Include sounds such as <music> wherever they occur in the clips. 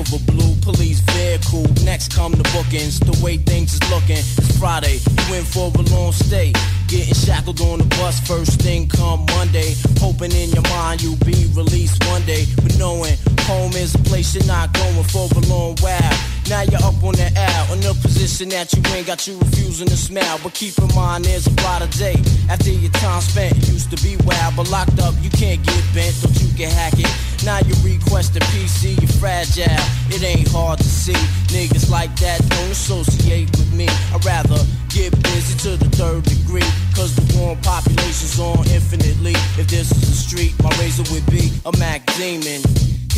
Of a blue police vehicle. Next come the bookings. The way things is looking. It's Friday. You in for a long stay. Getting shackled on the bus first thing come Monday. Hoping in your mind you'll be released one day. But knowing home is a place you're not going for a long while. Now you're up on the L, in a position that you ain't got you refusing to smile. But keep in mind there's a brighter day. After your time spent, it used to be wild, but locked up you can't get bent, don't you can hack it. Now you request a PC, you're fragile. It ain't hard to see. Niggas like that don't associate with me. I'd rather get busy to the third degree. Cause the warm population's on infinitely. If this is the street, my razor would be a Mac Demon.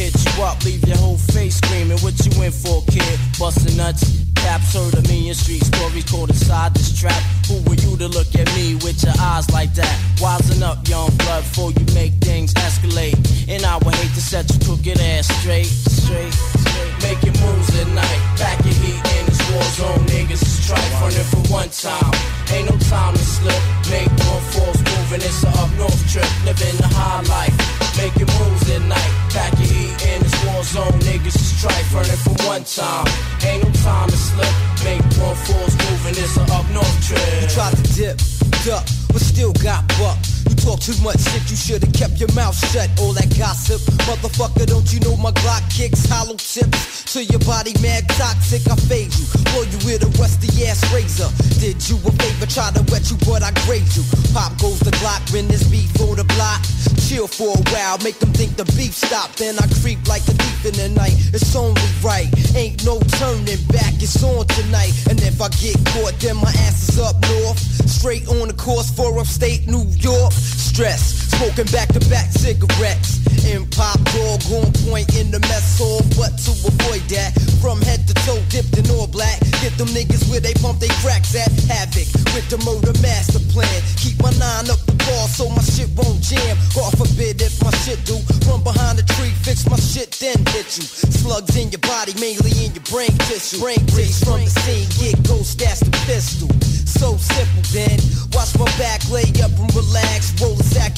Hit you up, leave your whole face screaming. What you in for, kid? Bustin' nuts. Caps heard a million street stories caught inside this trap. Who were you to look at me with your eyes like that? Wisen up, young blood, before you make things escalate. And I would hate to set your crooked ass straight, straight, straight. Making moves at night. Back your heat in this war zone. Niggas is strife running for one time. Ain't no time to slip. Make one false move it's a up north trip. Living the high life. Making moves at night. Back heat in this war zone. Niggas is strife running for one time. Ain't no time to slip. Make one false move and it's a up north trip. You tried to dip, duck, but still got buck. Talk too much shit, you should've kept your mouth shut. All that gossip, motherfucker, don't you know my Glock kicks hollow tips to your body, mad toxic. I fade you, blow you with a rusty ass razor. Did you a favor, try to wet you, but I grade you. Pop goes the Glock when this beef on the block. Chill for a while, make them think the beef stopped. Then I creep like a thief in the night. It's only right, ain't no turning back. It's on tonight, and if I get caught, then my ass is up north. Straight on the course for upstate New York. Stress, smoking back to back cigarettes. In pop dog on point in the mess hall, but to avoid that, from head to toe dipped in all black. Get them niggas where they pump they cracks at havoc with the murder master plan. Keep my nine up the ball so my shit won't jam. God forbid if my shit do. Run behind the tree, fix my shit, then hit you. Slugs in your body, mainly in your brain tissue. Brain breeze from the scene, get ghost, that's the pistol. So simple then. Watch my back, lay up.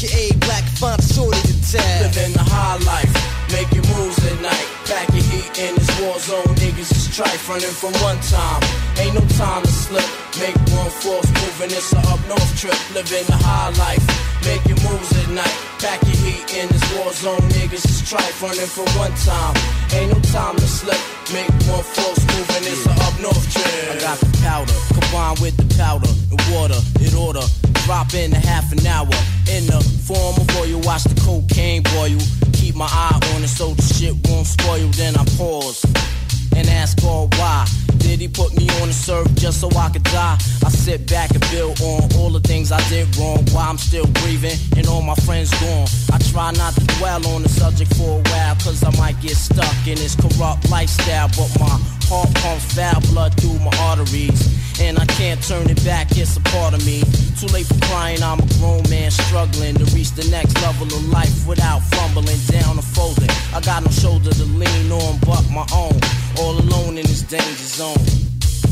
Roll a sack of A black, a shorty to tag. Living the high life, making moves at night. Pack your heat in this war zone, niggas is trife running from one time. Ain't no time to slip. Make one force move and it's a up north trip. Living the high life, making moves at night. Pack your heat in this war zone, niggas is trife running from one time. Ain't no time to slip. Make one force move and it's a up north trip. I got the powder, combined with the powder and water in order. Drop in a half an hour in the form of oil. Watch the cocaine boil. Keep my eye on it so the shit won't spoil. Then I pause and ask all why. Did he put me on the surf just so I could die? I sit back and build on all the things I did wrong. Why I'm still breathing and all my friends gone. I try not to dwell on the subject for a while, cause I might get stuck in this corrupt lifestyle. But my heart pumps foul blood through my arteries. And I can't turn it back, it's a part of me. Too late for crying, I'm a grown man struggling to reach the next level of life without fumbling down or folding. I got no shoulder to lean on but my own. All alone in this danger zone.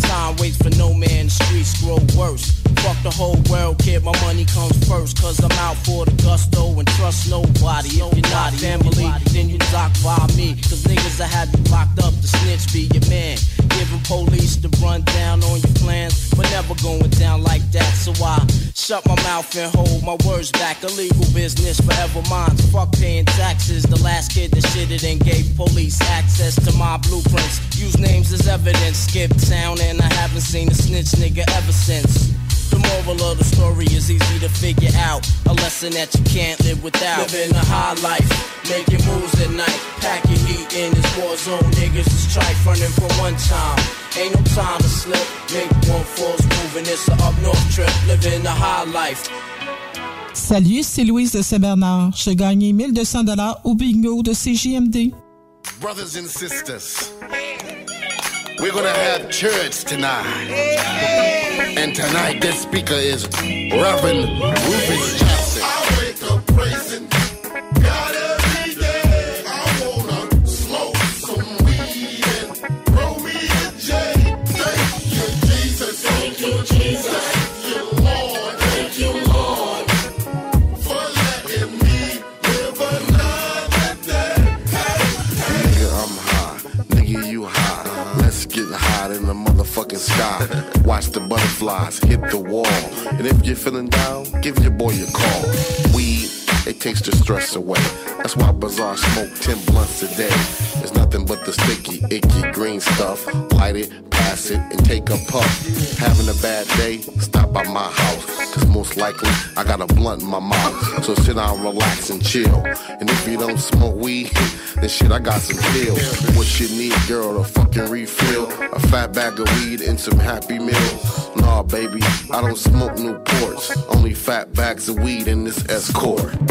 Time waits for no man, the streets grow worse. Fuck the whole world, kid, my money comes first. Cause I'm out for the gusto and trust nobody. If you're not family, then you dock by me. Cause niggas that have you locked up, the snitch be your man. Giving police the rundown on your plans, but never going down like that. So I shut my mouth and hold my words back. Illegal business forever mine. Fuck paying taxes. The last kid that shitted and gave police access to my blueprints. Use names as evidence. Skip town and I haven't seen a snitch nigga ever since. The moral of the story is easy to figure out. A lesson that you can't live without. Living a high life, making moves at night. Packing heat in this war zone. Niggas is trife running for one time. Ain't no time to slip. Make one false move and it's a up north trip. Living a high life. Salut, c'est Louise de Saint-Bernard. J'ai gagné 1200 dollars au bingo de CJMD. Brothers and sisters, we're gonna have church tonight. And tonight, this speaker is Reverend Rufus Jackson. Motherfucking sky. Watch the butterflies hit the wall. And if you're feeling down, give your boy a call. Weed, it takes the stress away. That's why Bazaar smoke 10 blunts a day. It's nothing but the sticky, icky green stuff. Light it, pass it, and take a puff. Having a bad day? Stop by my house. Cause most likely I got a blunt in my mouth. So sit down, relax, and chill. And if you don't smoke weed, <laughs> then shit, I got some pills. What you need, girl, a fucking refill. A fat bag of weed and some happy meals. Nah, baby, I don't smoke Newports. Only fat bags of weed in this escort.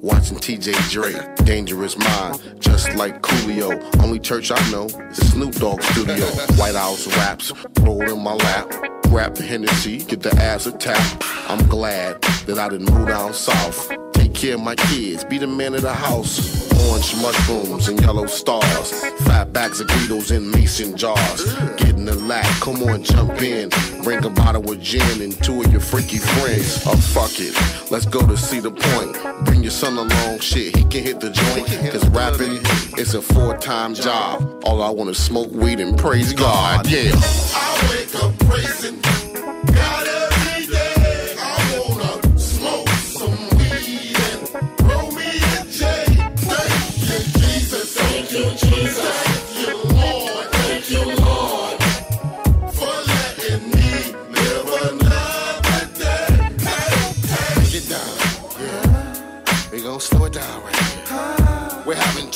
watching TJ Drake. Dangerous mind, just like Coolio. Only church I know is Snoop Dogg studio. White House raps, rolled in my lap. Grab the Hennessy, get the ass attacked. I'm glad that I didn't move down south. Take care of my kids, be the man of the house. Orange mushrooms and yellow stars. Fat bags of Beatles in mason jars. Getting the lack, come on, jump in. Bring a bottle of gin and two of your freaky friends. Oh, fuck it, let's go to see the point. Bring your son along, shit, he can hit the joint. Cause rapping is a four time job. All I want is smoke weed and praise God, yeah. I wake up praising God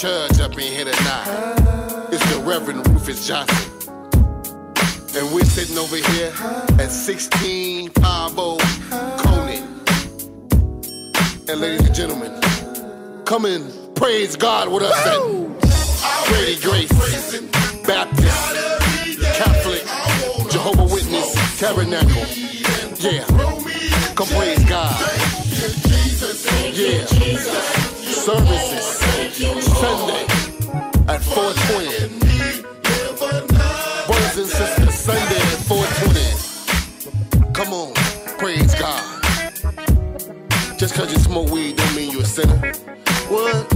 Church up in here tonight. It's the Reverend Rufus Johnson. And we're sitting over here at 16 Pablo oh Conan. And ladies and gentlemen, come and praise God with us at Grady Grace, Baptist, Catholic, Jehovah Witness, Tabernacle. Yeah, come praise God. Yeah, services Sunday at 420. Brothers and sisters, Sunday at 420. Come on, praise God. Just cause you smoke weed don't mean you're a sinner. What?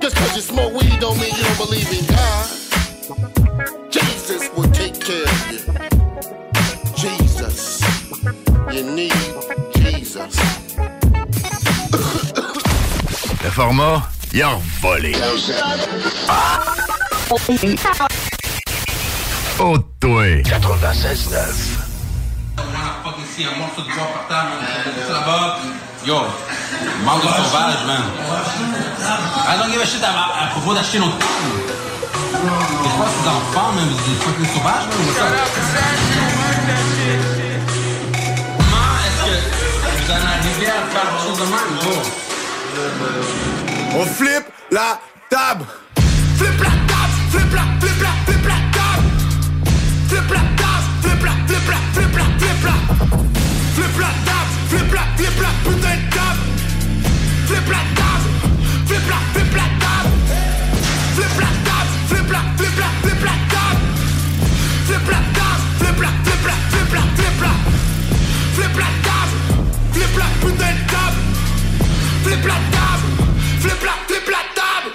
Just cause you smoke weed don't mean you don't believe in God. Jesus will take care of you. Jesus. You need Jesus. Le format, il a volé. Oh, toi. 96.9. ici, un morceau de bois par terre, man. là-bas. Yo, manque de sauvage, man. I don't give a shit à, à propos d'acheter notre pomme. Je pense que les enfants, même, plus sauvages, man. What's up? Comment est-ce que vous en arrivez à faire quelque chose de même, bro? On flippe la table. Flip la table, flip la, flip la, flip la table. Flip la table, flip la, flip la, flip la, flip la. Flip table, flip la, flip la putain de table. Flip la table, flip la, flip la table. Flip la table, flip la, flip la, flip la table. Flip la table, flip la, flip la, flip la, flip la. Flip la table, flip la putain de table.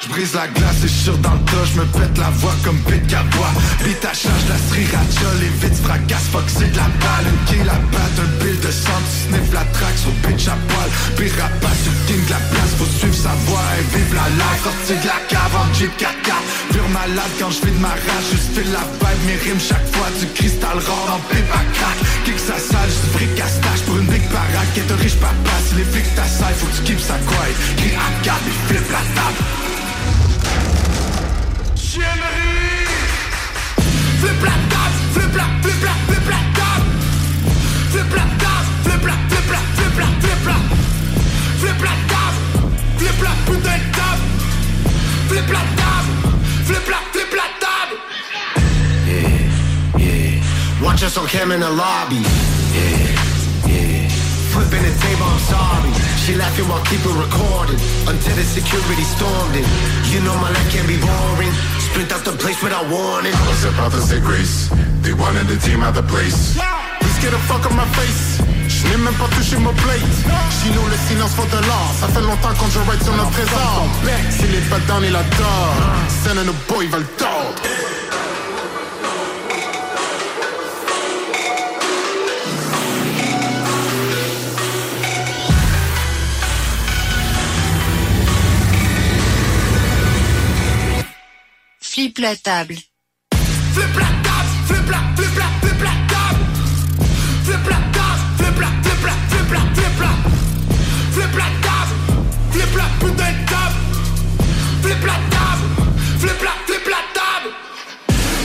Je brise la glace et je dans le tas, je me pète la voix comme Pete Cabois. Vite à charge la sriracha, les vides fracassent, fuck c'est de la balle, une kill la batte, un bill de sang, tu sniff la traque sur bitch à poil. Pire rapace, tu king de la place, faut suivre sa voix et vive la life. Sorti de la cave en Jeep 4x4, pure malade quand je de ma rage, juste file la vibe, mes rimes chaque fois, du cristal rare en pipe à crack. Kick sa salle, juste fric à stache baraque, est un riche papa, les flics t'assaillent, faut que tu keep ça quiet. Crie à 4 et flip la table. Chiennerie Flip la table, flip la, flip la, flip la table Flip la table, flip la, flip la, flip la, flip la Flip la table, flip la putain de table Flip la table, la, la table Yeah, yeah. Watch us on cam in the lobby. Yeah. Flipping the table, I'm sorry. She laughing while keeping recorded until the security stormed it. You know my life can be boring. Sprint out the place without warning. I was about to say grace. They wanted the team out the place. Please get the fuck on my face. Je n'ai même pas touché mon plate. Sinon le silence faut de l'or. Ça fait longtemps qu'on je ride sur notre trésor. S'il est pas down, il adore. Send and the boy, il va le Flip la table. Flip la table, flip la, flip la, flip la table Flip la table, flip la, flip la, flip la, flip la Flip la table, flip la putain Flip la table, flip la, flip la table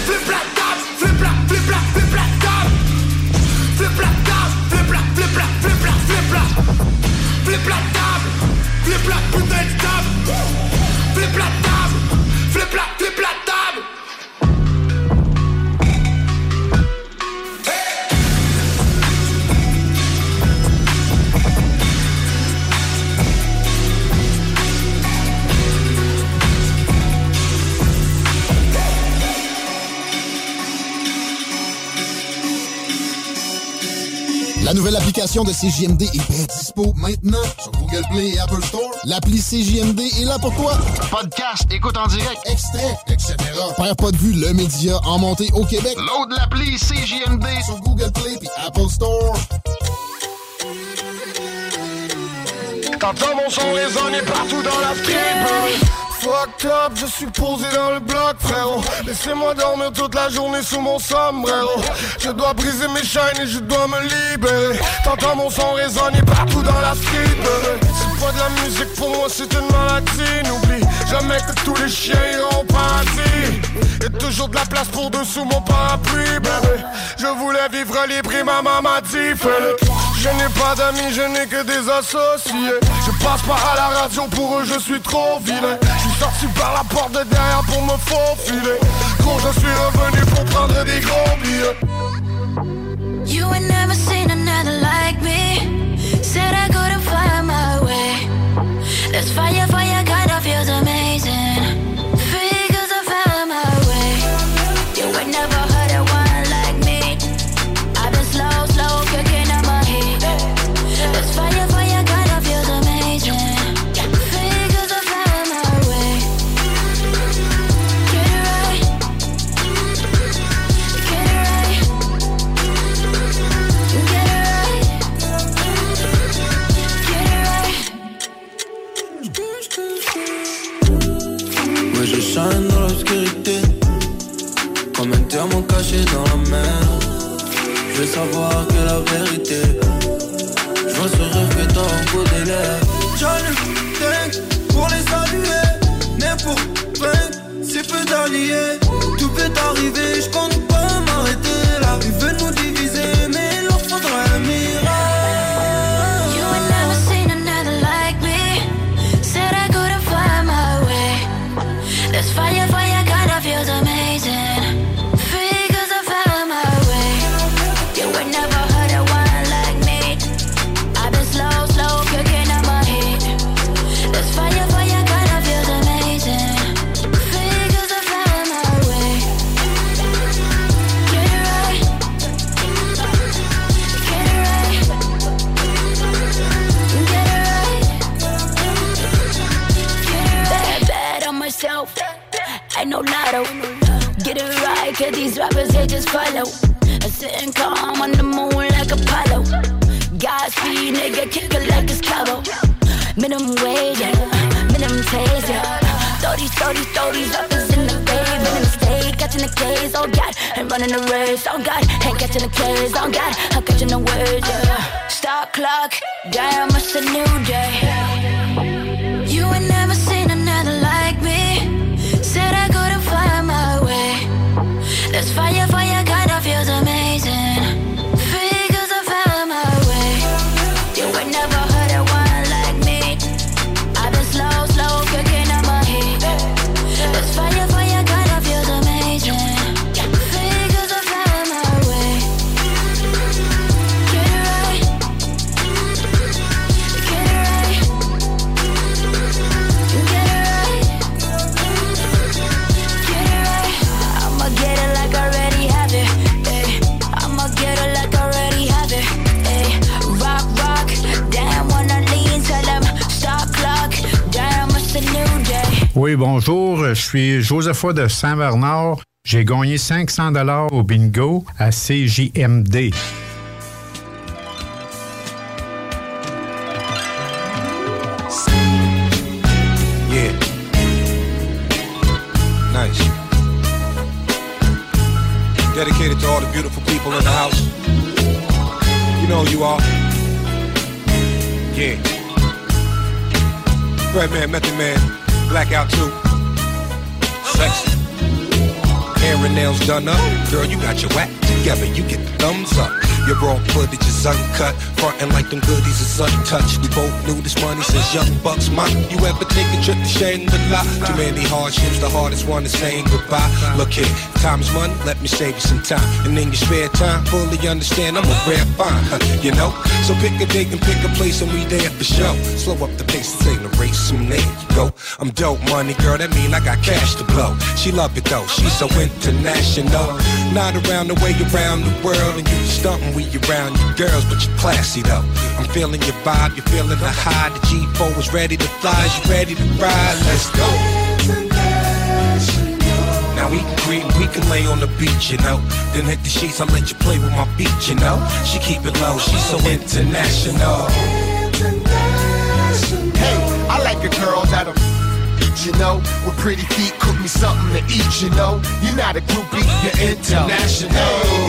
Flip la table, flip la, flip la, flip la table Flip la table, flip la, flip la, flip la, flip la La nouvelle application de CJMD est bien dispo maintenant sur Google Play et Apple Store. L'appli CJMD est là pour toi. Podcast, écoute en direct, extrait, etc. Père pas de vue, le média en montée au Québec. Load l'appli CJMD sur Google Play et Apple Store. T'entends mon son résonner partout dans la street Fucked up, je suis posé dans le bloc frérot. Laissez-moi dormir toute la journée sous mon sombrero. Je dois briser mes chaînes et je dois me libérer. T'entends mon son résonner partout dans la street. C'est pas de la musique pour moi c'est une maladie. N'oublie jamais que tous les chiens iront au paradis Et toujours de la place pour dessous mon parapluie bébé. Je voulais vivre libre et ma maman m'a dit fais-le Je n'ai pas d'amis, je n'ai que des associés Je passe pas à la radio pour eux je suis trop vilain Je suis sorti par la porte de derrière pour me faufiler Gros je suis revenu pour prendre des gros billets You ain't never seen another like me. Said I couldn't find my way. This fire, fire caché dans la mer. Je veux savoir que la vérité. Je vois ce que t'as au bout des lèvres. Race, oh God. Ain't catching the case, oh God. I'm catching the words, yeah. Stop clock, damn, it's a new day. Oui, bonjour. Je suis Josepha de Saint-Bernard. J'ai gagné 500 dollars au bingo à CJMD. Yeah. Nice. Dedicated to all the beautiful people in the house. You know who you are. Yeah. Red Man, Method Man, Blackout too. Sexy. Hair and nails done up. Girl, you got your whack together. You get the thumbs up. Your raw footage is uncut. Frontin' like them goodies is untouched. We both knew this money since young bucks. My, you ever take a trip to Shangri-La? Too many hardships, the hardest one is saying goodbye. Look here, time is money, let me save you some time. And in your spare time, fully understand I'm a rare find, huh, you know? So pick a date and pick a place and we there for show. Slow up the pace, this ain't a race, soon there you go. I'm dope money, girl, that mean I got cash to blow. She love it though, she's so international. Not around the way around the world, and you stuntin' we around you girls, but you're classy though. I'm feeling your vibe, you're feeling the high. The G4 is ready to fly, you ready to ride? Let's go. Now we can creep, we can lay on the beach, you know. Then hit the sheets, I'll let you play with my beat, you know. She keep it low, she's so international. Hey, I like a girl that'll you know, with pretty feet, cook me something to eat, you know. You're not a groupie, you're international.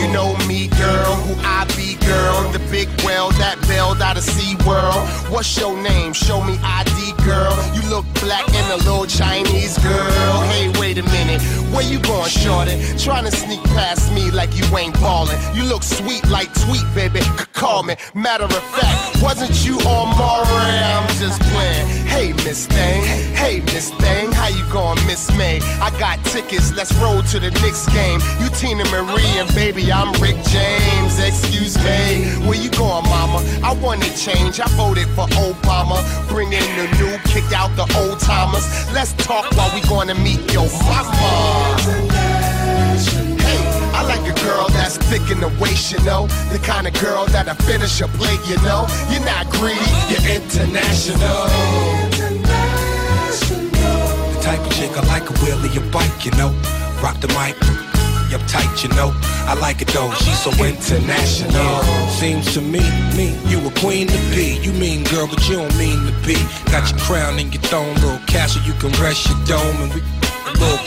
You know me, girl, who I be, girl. The big whale that bailed out of Sea World. What's your name? Show me ID, girl. You look black and a little Chinese girl. Hey, wait a minute, where you going, shorty? Trying to sneak past me like you ain't ballin'. You look sweet like tweet, baby. C- call me. Matter of fact, wasn't you on Maury? Miss Thing. Hey, Miss Thing. How you going, Miss May? I got tickets. Let's roll to the Knicks game. You Tina Marie and baby, I'm Rick James. Excuse me. Where you going, mama? I wanted change. I voted for Obama. Bring in the new, kick out the old timers. Let's talk while we gonna meet your mama. Hey, I like a girl that's thick in the waist, you know. The kind of girl that'll finish a plate, you know. You're not greedy, you're international. Of chick I like a wheelie your bike, you know. Rock the mic, you're up tight, you know. I like it though, she's so international. Seems to me, me, you a queen to be. You mean girl, but you don't mean to be. Got your crown and your throne, little castle, you can rest your dome, and we little,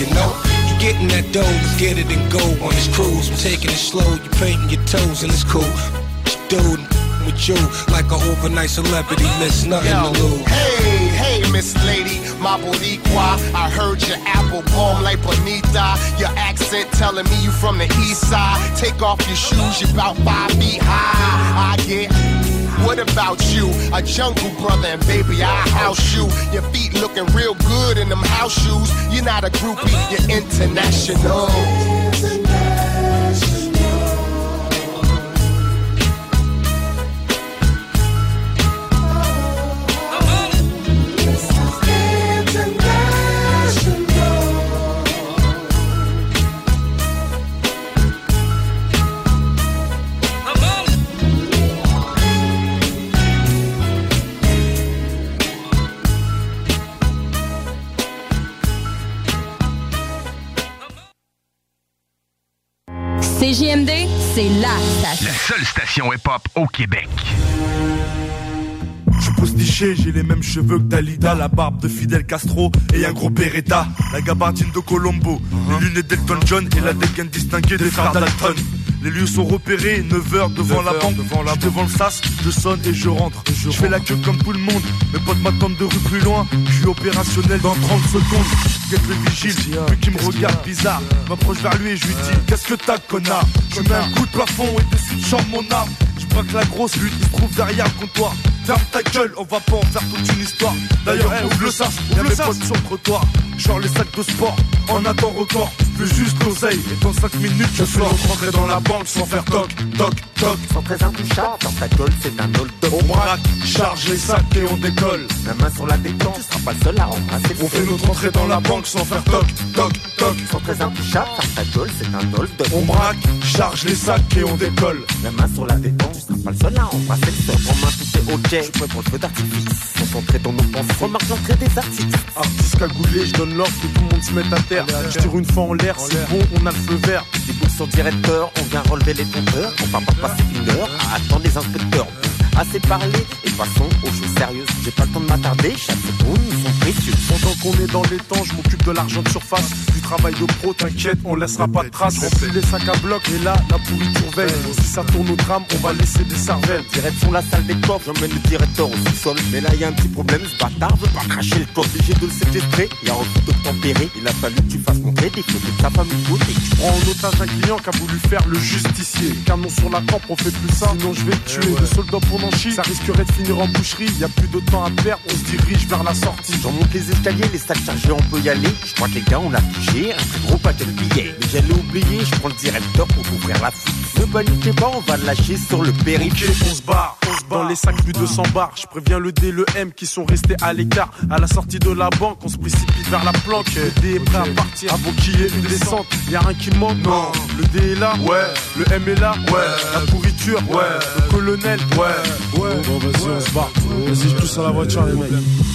you know. You getting that dough, let's get it and go on this cruise. I'm taking it slow, you painting your toes, and it's cool. Dude, with you like an overnight celebrity, miss nothing Yo, to lose. Hey, Miss Lady, my Boricua. I heard your apple bomb like Bonita. Your accent telling me you from the east side. Take off your shoes, you about five feet high. I get. What about you? A jungle brother, and baby, I house you. Your feet looking real good in them house shoes. You're not a groupie, you're international. CJMD, c'est la station. La seule station hip-hop au Québec. Je suis postiché, j'ai les mêmes cheveux que Dalida, la barbe de Fidel Castro et un gros Beretta, la gabardine de Colombo, les lunettes d'Elton John et la dégaine distinguée des frères Dalton. Les lieux sont repérés, 9h devant la banque, devant, la devant le sas, je sonne et je rentre. Je fais la queue comme tout le monde, mes potes m'attendent de rue plus loin, je suis opérationnel dans 30 secondes. Guette le vigile, lui qui me regarde bizarre, m'approche vers lui et je lui dis Qu'est-ce que t'as connard? Je mets un coup de plafond et dessus de chambre mon arme. Braque la grosse lutte, il se trouve derrière le comptoir. Ferme ta gueule, on va pas en faire toute une histoire. D'ailleurs, ouvre le sas, y'a mes potes sur le trottoir. Genre les sacs de sport, en attend record. Fais juste l'oseille, et dans 5 minutes, je sors. rentrer dans la banque sans faire toc, toc, toc. Sans très intouchable, dans ta gueule, c'est un hold On braque, charge les sacs et on décolle. La main sur la détente, tu seras pas le seul à embrasser On fait notre entrée dans la banque sans faire toc, toc, toc. Sans très intouchable, dans ta gueule, c'est un hold On braque, charge les sacs et on décolle. La main sur la détente, pas le seul à embrasser le sol. En main, tout est ok, je prêt pour le feu d'artifice. Concentré dans nos pensées, remarque l'entrée des artistes. Artiste cagoulé, je donne l'ordre que tout le monde se mette à terre. Je tire une fois en l'air, c'est bon, on a le feu vert. Des boules sur directeur, on vient relever les compteurs. On va pas passer une heure à attendre les inspecteurs. Assez parlé et passons aux choses sérieuses. J'ai pas le temps de m'attarder, chaque seconde Pendant qu'on est dans les temps, je m'occupe de l'argent de surface. Du travail de pro, t'inquiète, on laissera pas de traces. Remplis les sacs à bloc et là, la pourriture veille. Si ça tourne au drame, on va laisser des cervelles. Direction la salle des coffres, j'emmène le directeur au sous-sol. Mais là, y a un petit problème, ce bâtard veut pas cracher le coffre. Obligé de le séquestrer, y a envie de tempérer. Il a fallu que tu fasses montrer des de ta famille côté. Tu prends en otage un client qui a voulu faire le justicier. Canon sur la tempe, on fait plus ça, sinon je vais te tuer. Le soldat pour ça risquerait de finir en boucherie. Y a plus de temps à perdre, on se dirige vers la sortie. J'en monte les escaliers, les sacs chargés, on peut y aller. Je crois que les gars, on a touché un gros paquet de billets. Mais j'allais oublier, je prends le directeur pour ouvrir la fuite. Ne paniquez pas, on va lâcher sur le périph'. Ok, on se barre, on. Dans les sacs, plus de 100 bars. Je préviens le D, le M qui sont restés à l'écart. À la sortie de la banque, on se précipite vers la planque. Le D est prêt à partir avant qu'il y ait une descente. Y'a rien qui manque, non. Le D est là, ouais. Le M est là, ouais. La pourriture, ouais. Le colonel, ouais. Ouais. Bon, vas-y, on se barre. Vas-y, je touche à la voiture, les mecs.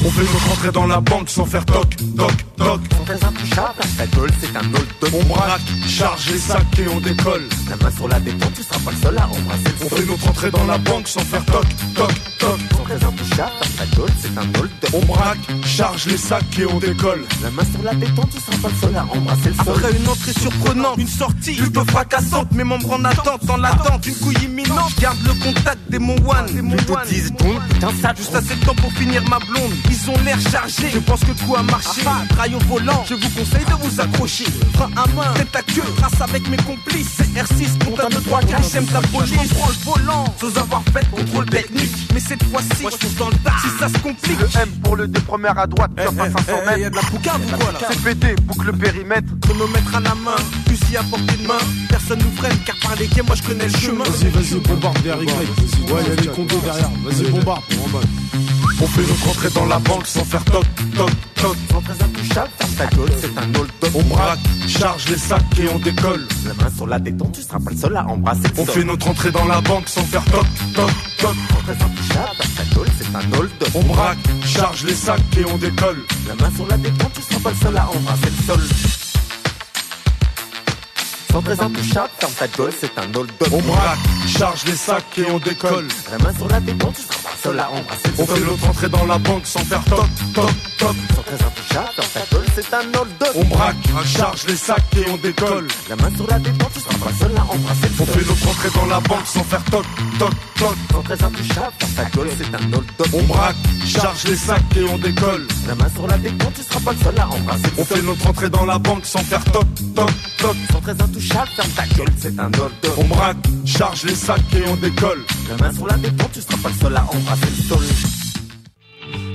On fait notre entrée dans la banque sans faire toc, toc, toc. Sans très intouchable, ta gueule, c'est un hold On braque, charge les sacs et on décolle. La main sur la détente, tu seras pas le seul à embrasser le On fait notre entrée dans la banque sans faire toc, toc, toc. Intouchable, ta gueule, c'est un hold On braque, charge les sacs et on décolle. La main sur la détente, tu seras pas le seul à embrasser le sol. Après une entrée surprenante, une sortie plutôt fracassante, mes membres en attente, dans l'attente, une couille imminente. Garde le contact des mon one, des mon one. 10 secondes, putain, ça Juste assez de temps pour finir ma blonde. Ils ont l'air chargés. Je pense que le coup a marché. Trail au volant. Je vous conseille de vous accrocher. Frein à main, tête à queue. Trace avec mes complices. C'est R6, comptable de 3 4 J'aime ta police. Je prends le volant. Sans avoir fait de contrôle technique. Mais cette fois-ci, moi je fonce dans le tas. Si ça se complique. Le M pour le D première à droite, top à 500 mètres. Y'a de la poucave ou quoi là C'est pété, boucle le périmètre. Chronomètre à la main, fusil à portée de main. Personne nous freine car par les quais, moi je connais le chemin. Vas-y, vas-y, bombarde derrière Y. Ouais, y'a les condos derrière. Vas-y, bombarde. On fait notre entrée dans la banque sans faire toc, toc, toc. Sans très intouchable, ferme ta gueule, c'est un hold On braque, charge les sacs et on décolle. La main sur la détente, tu seras pas le seul à embrasser le On sol. fait notre entrée dans la banque sans faire toc, toc, toc. Sans très intouchable, ferme ta gueule, c'est un hold On braque, charge les sacs et on décolle. La main sur la détente, tu seras pas le seul à embrasser le sol. Sans très intouchable, ferme ta gueule, c'est un hold On braque, charge les sacs et on décolle. La main sur la détente, tu seras pas le seul à embrasser On fait notre entrée dans la banque sans faire toc, toc, toc. Sans très intouchable, ferme ta gueule, c'est un hold On braque, charge les sacs et on décolle. La main sur la détente, tu seras pas le seul à embrasser On fait notre entrée dans la banque sans faire toc, toc, toc. Sans très intouchable, ferme ta gueule, c'est un hold On braque, charge les sacs et on décolle. La main sur la détente, tu seras pas le seul à embrasser On fait sol. notre entrée dans la banque sans faire toc, toc, toc. Très intouchable, ferme ta gueule, c'est un hold On braque, charge les sacs et on décolle. La main sur la détente, tu seras pas le seul à embrasser le sol.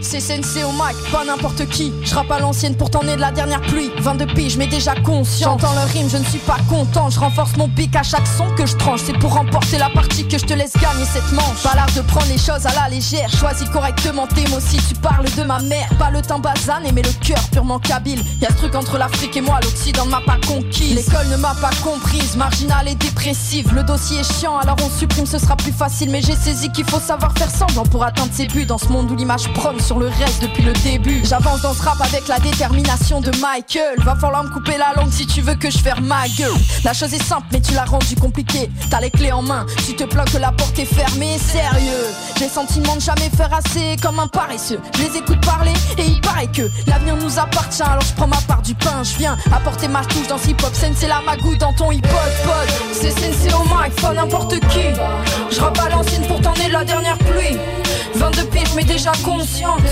C'est Sensei au mic, pas n'importe qui. Je rappe à l'ancienne, pourtant né de la dernière pluie. 22 piges, mais déjà conscient. J'entends le rime, je ne suis pas content. Je renforce mon pic à chaque son que je tranche. C'est pour remporter la partie que je te laisse gagner cette manche. Pas l'art de prendre les choses à la légère. Choisis correctement tes mots si tu parles de ma mère. Pas le temps basané, mais le cœur purement kabyle. Y'a ce truc entre l'Afrique et moi, l'Occident ne m'a pas conquise. L'école ne m'a pas comprise, marginale et dépressive. Le dossier est chiant, alors on supprime, ce sera plus facile. Mais j'ai saisi qu'il faut savoir faire semblant pour atteindre ses buts dans ce monde où l'image sur le reste depuis le début. J'avance dans ce rap avec la détermination de Michael. Va falloir me couper la langue si tu veux que je ferme ma gueule. La chose est simple, mais tu l'as rendue compliquée. T'as les clés en main, tu te plains que la porte est fermée. Sérieux, j'ai sentiment de jamais faire assez comme un paresseux. Je les écoute parler et il paraît que l'avenir nous appartient. Alors je prends ma part du pain, je viens apporter ma touche dans ce hip-hop. C'est la magouille dans ton hip-hop, pod. C'est Sensei au mic, pas n'importe qui. Je l'ancienne, pourtant né de la dernière pluie. 22 piges, mais déjà consciente.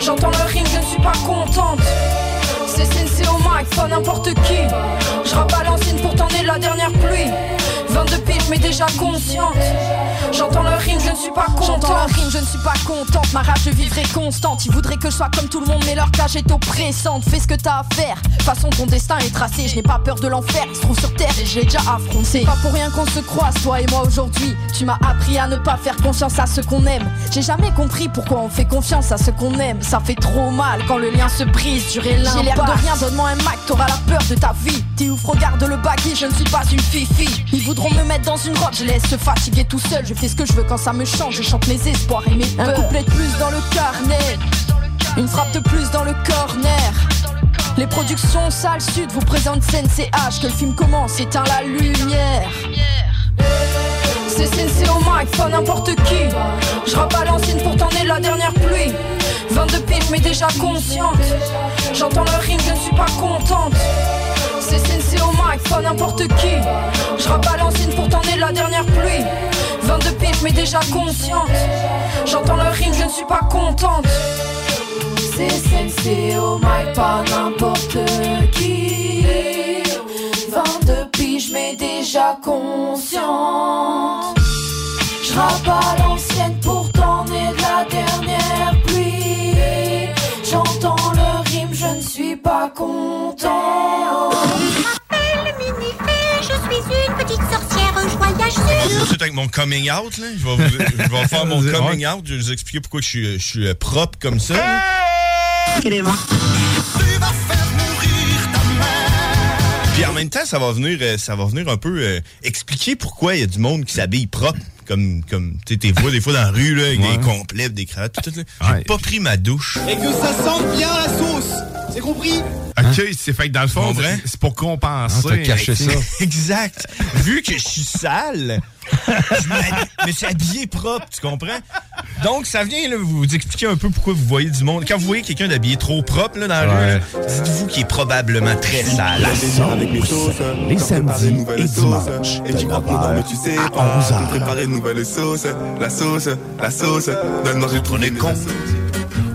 J'entends le ring, je ne suis pas contente. C'est Sensei au mic, pas n'importe qui. Je l'ancienne, pourtant né de la dernière pluie. 22 piges, mais déjà consciente. J'entends le rime, je ne suis pas contente. J'entends le rime, je ne suis pas contente. Ma rage de vivre est constante. Ils voudraient que je sois comme tout le monde, mais leur cage est oppressante. Fais ce que t'as à faire. De toute façon, ton destin est tracé. Je n'ai pas peur de l'enfer. Il se trouve sur terre et j'ai déjà affronté. Pas pour rien qu'on se croise, toi et moi aujourd'hui. Tu m'as appris à ne pas faire confiance à ceux qu'on aime. J'ai jamais compris pourquoi on fait confiance à ceux qu'on aime. Ça fait trop mal quand le lien se brise. Durer J'ai l'air de rien, donne-moi un Mac, t'auras la peur de ta vie. T'es ouf, regarde le baggy, je ne suis pas une fifi. Ils voudront me mettre dans une robe, je laisse se fatiguer tout seul. Je fais ce que je veux quand ça me change, je chante mes espoirs et mes peurs. Un couplet de plus dans le carnet, une frappe de plus dans le corner. Les productions Salle Sud vous présentent CNCH, que le film commence, éteint la lumière. C'est Sensei au mic, pas n'importe qui. Je rappe à l'ancienne, pourtant né de la dernière pluie. 22 piges, mais déjà consciente. J'entends le rime, je ne suis pas contente. C'est Sensei au mic, pas n'importe qui. Je l'ancienne, pourtant né de la dernière pluie. 22 piges, mais déjà consciente. J'entends le rime, je ne suis pas contente. C'est Sensei au mic, pas n'importe qui. 22 piges, mais déjà consciente. Je à l'ancienne, pourtant né de la dernière pluie. J'entends le rime, je ne suis pas content. Tout de suite avec mon coming out, là. Je vais, vous- je vais faire mon <laughs> coming out. Je vais vous expliquer pourquoi je suis, je suis euh, propre comme ça. là. Puis en même temps, ça va venir, euh, ça va venir un peu euh, expliquer pourquoi il y a du monde qui s'habille propre. Comme, comme tu sais, t'es vois des fois dans la rue, là, avec des complets, des cravates, tout, tout. J'ai pas pris ma douche. Et que ça sente bien la sauce. C'est compris? OK, c'est fait que dans le fond, c'est- c'est pour compenser. Ah, caché ça. <laughs> <laughs> Exact. Vu que je suis sale, je me suis habillé propre, tu comprends? Donc, ça vient là, vous expliquer un peu pourquoi vous voyez du monde. Quand vous voyez quelqu'un d'habillé trop propre là, dans la rue, dites-vous qu'il est probablement très sale. La sauce, avec les sauces, les samedis et dimanches, Et tu crois que non, mais tu sais à pas 11h. Nouvelle sauce La sauce, la sauce. Donne manger trop les cons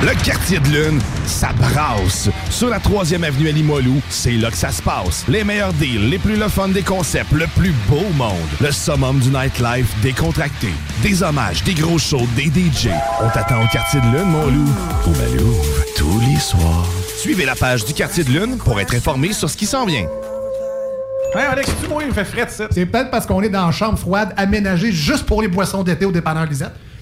Le quartier de lune, ça brasse. Sur la 3e avenue à Limoilou, c'est là que ça se passe. Les meilleurs deals, les plus le fun des concepts, le plus beau monde. Le summum du nightlife décontracté. Des hommages, des gros shows, des DJ. On t'attend au quartier de lune, mon loup. Au Malou, tous les soirs. Suivez la page du quartier de lune pour être informé sur ce qui s'en vient. Hey Alex, tu moi, il me fait fret, ça. C'est peut-être parce qu'on est dans une chambre froide aménagée juste pour les boissons d'été au dépanneur Lisette.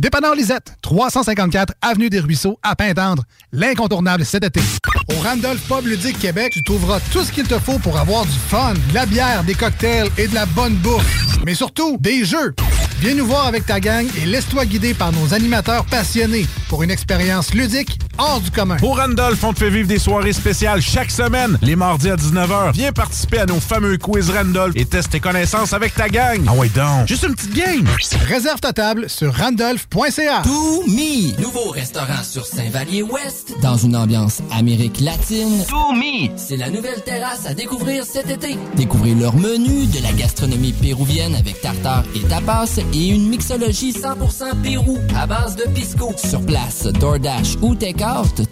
Dépanneur Lisette, 354 Avenue des Ruisseaux, à Pintendre. L'incontournable cet été. Au Randolph Pub Ludique Québec, tu trouveras tout ce qu'il te faut pour avoir du fun, de la bière, des cocktails et de la bonne bouffe. Mais surtout, des jeux. Viens nous voir avec ta gang et laisse-toi guider par nos animateurs passionnés pour une expérience ludique hors du commun. Pour Randolph, on te fait vivre des soirées spéciales chaque semaine, les mardis à 19h. Viens participer à nos fameux quiz Randolph et teste tes connaissances avec ta gang. Ah ouais donc, juste une petite game. Réserve ta table sur randolph.ca. To Me, nouveau restaurant sur Saint-Vallier-Ouest, dans une ambiance Amérique latine. To Me, c'est la nouvelle terrasse à découvrir cet été. Découvrez leur menu, de la gastronomie péruvienne avec tartare et tapas et une mixologie 100% Pérou à base de pisco. Sur place, DoorDash ou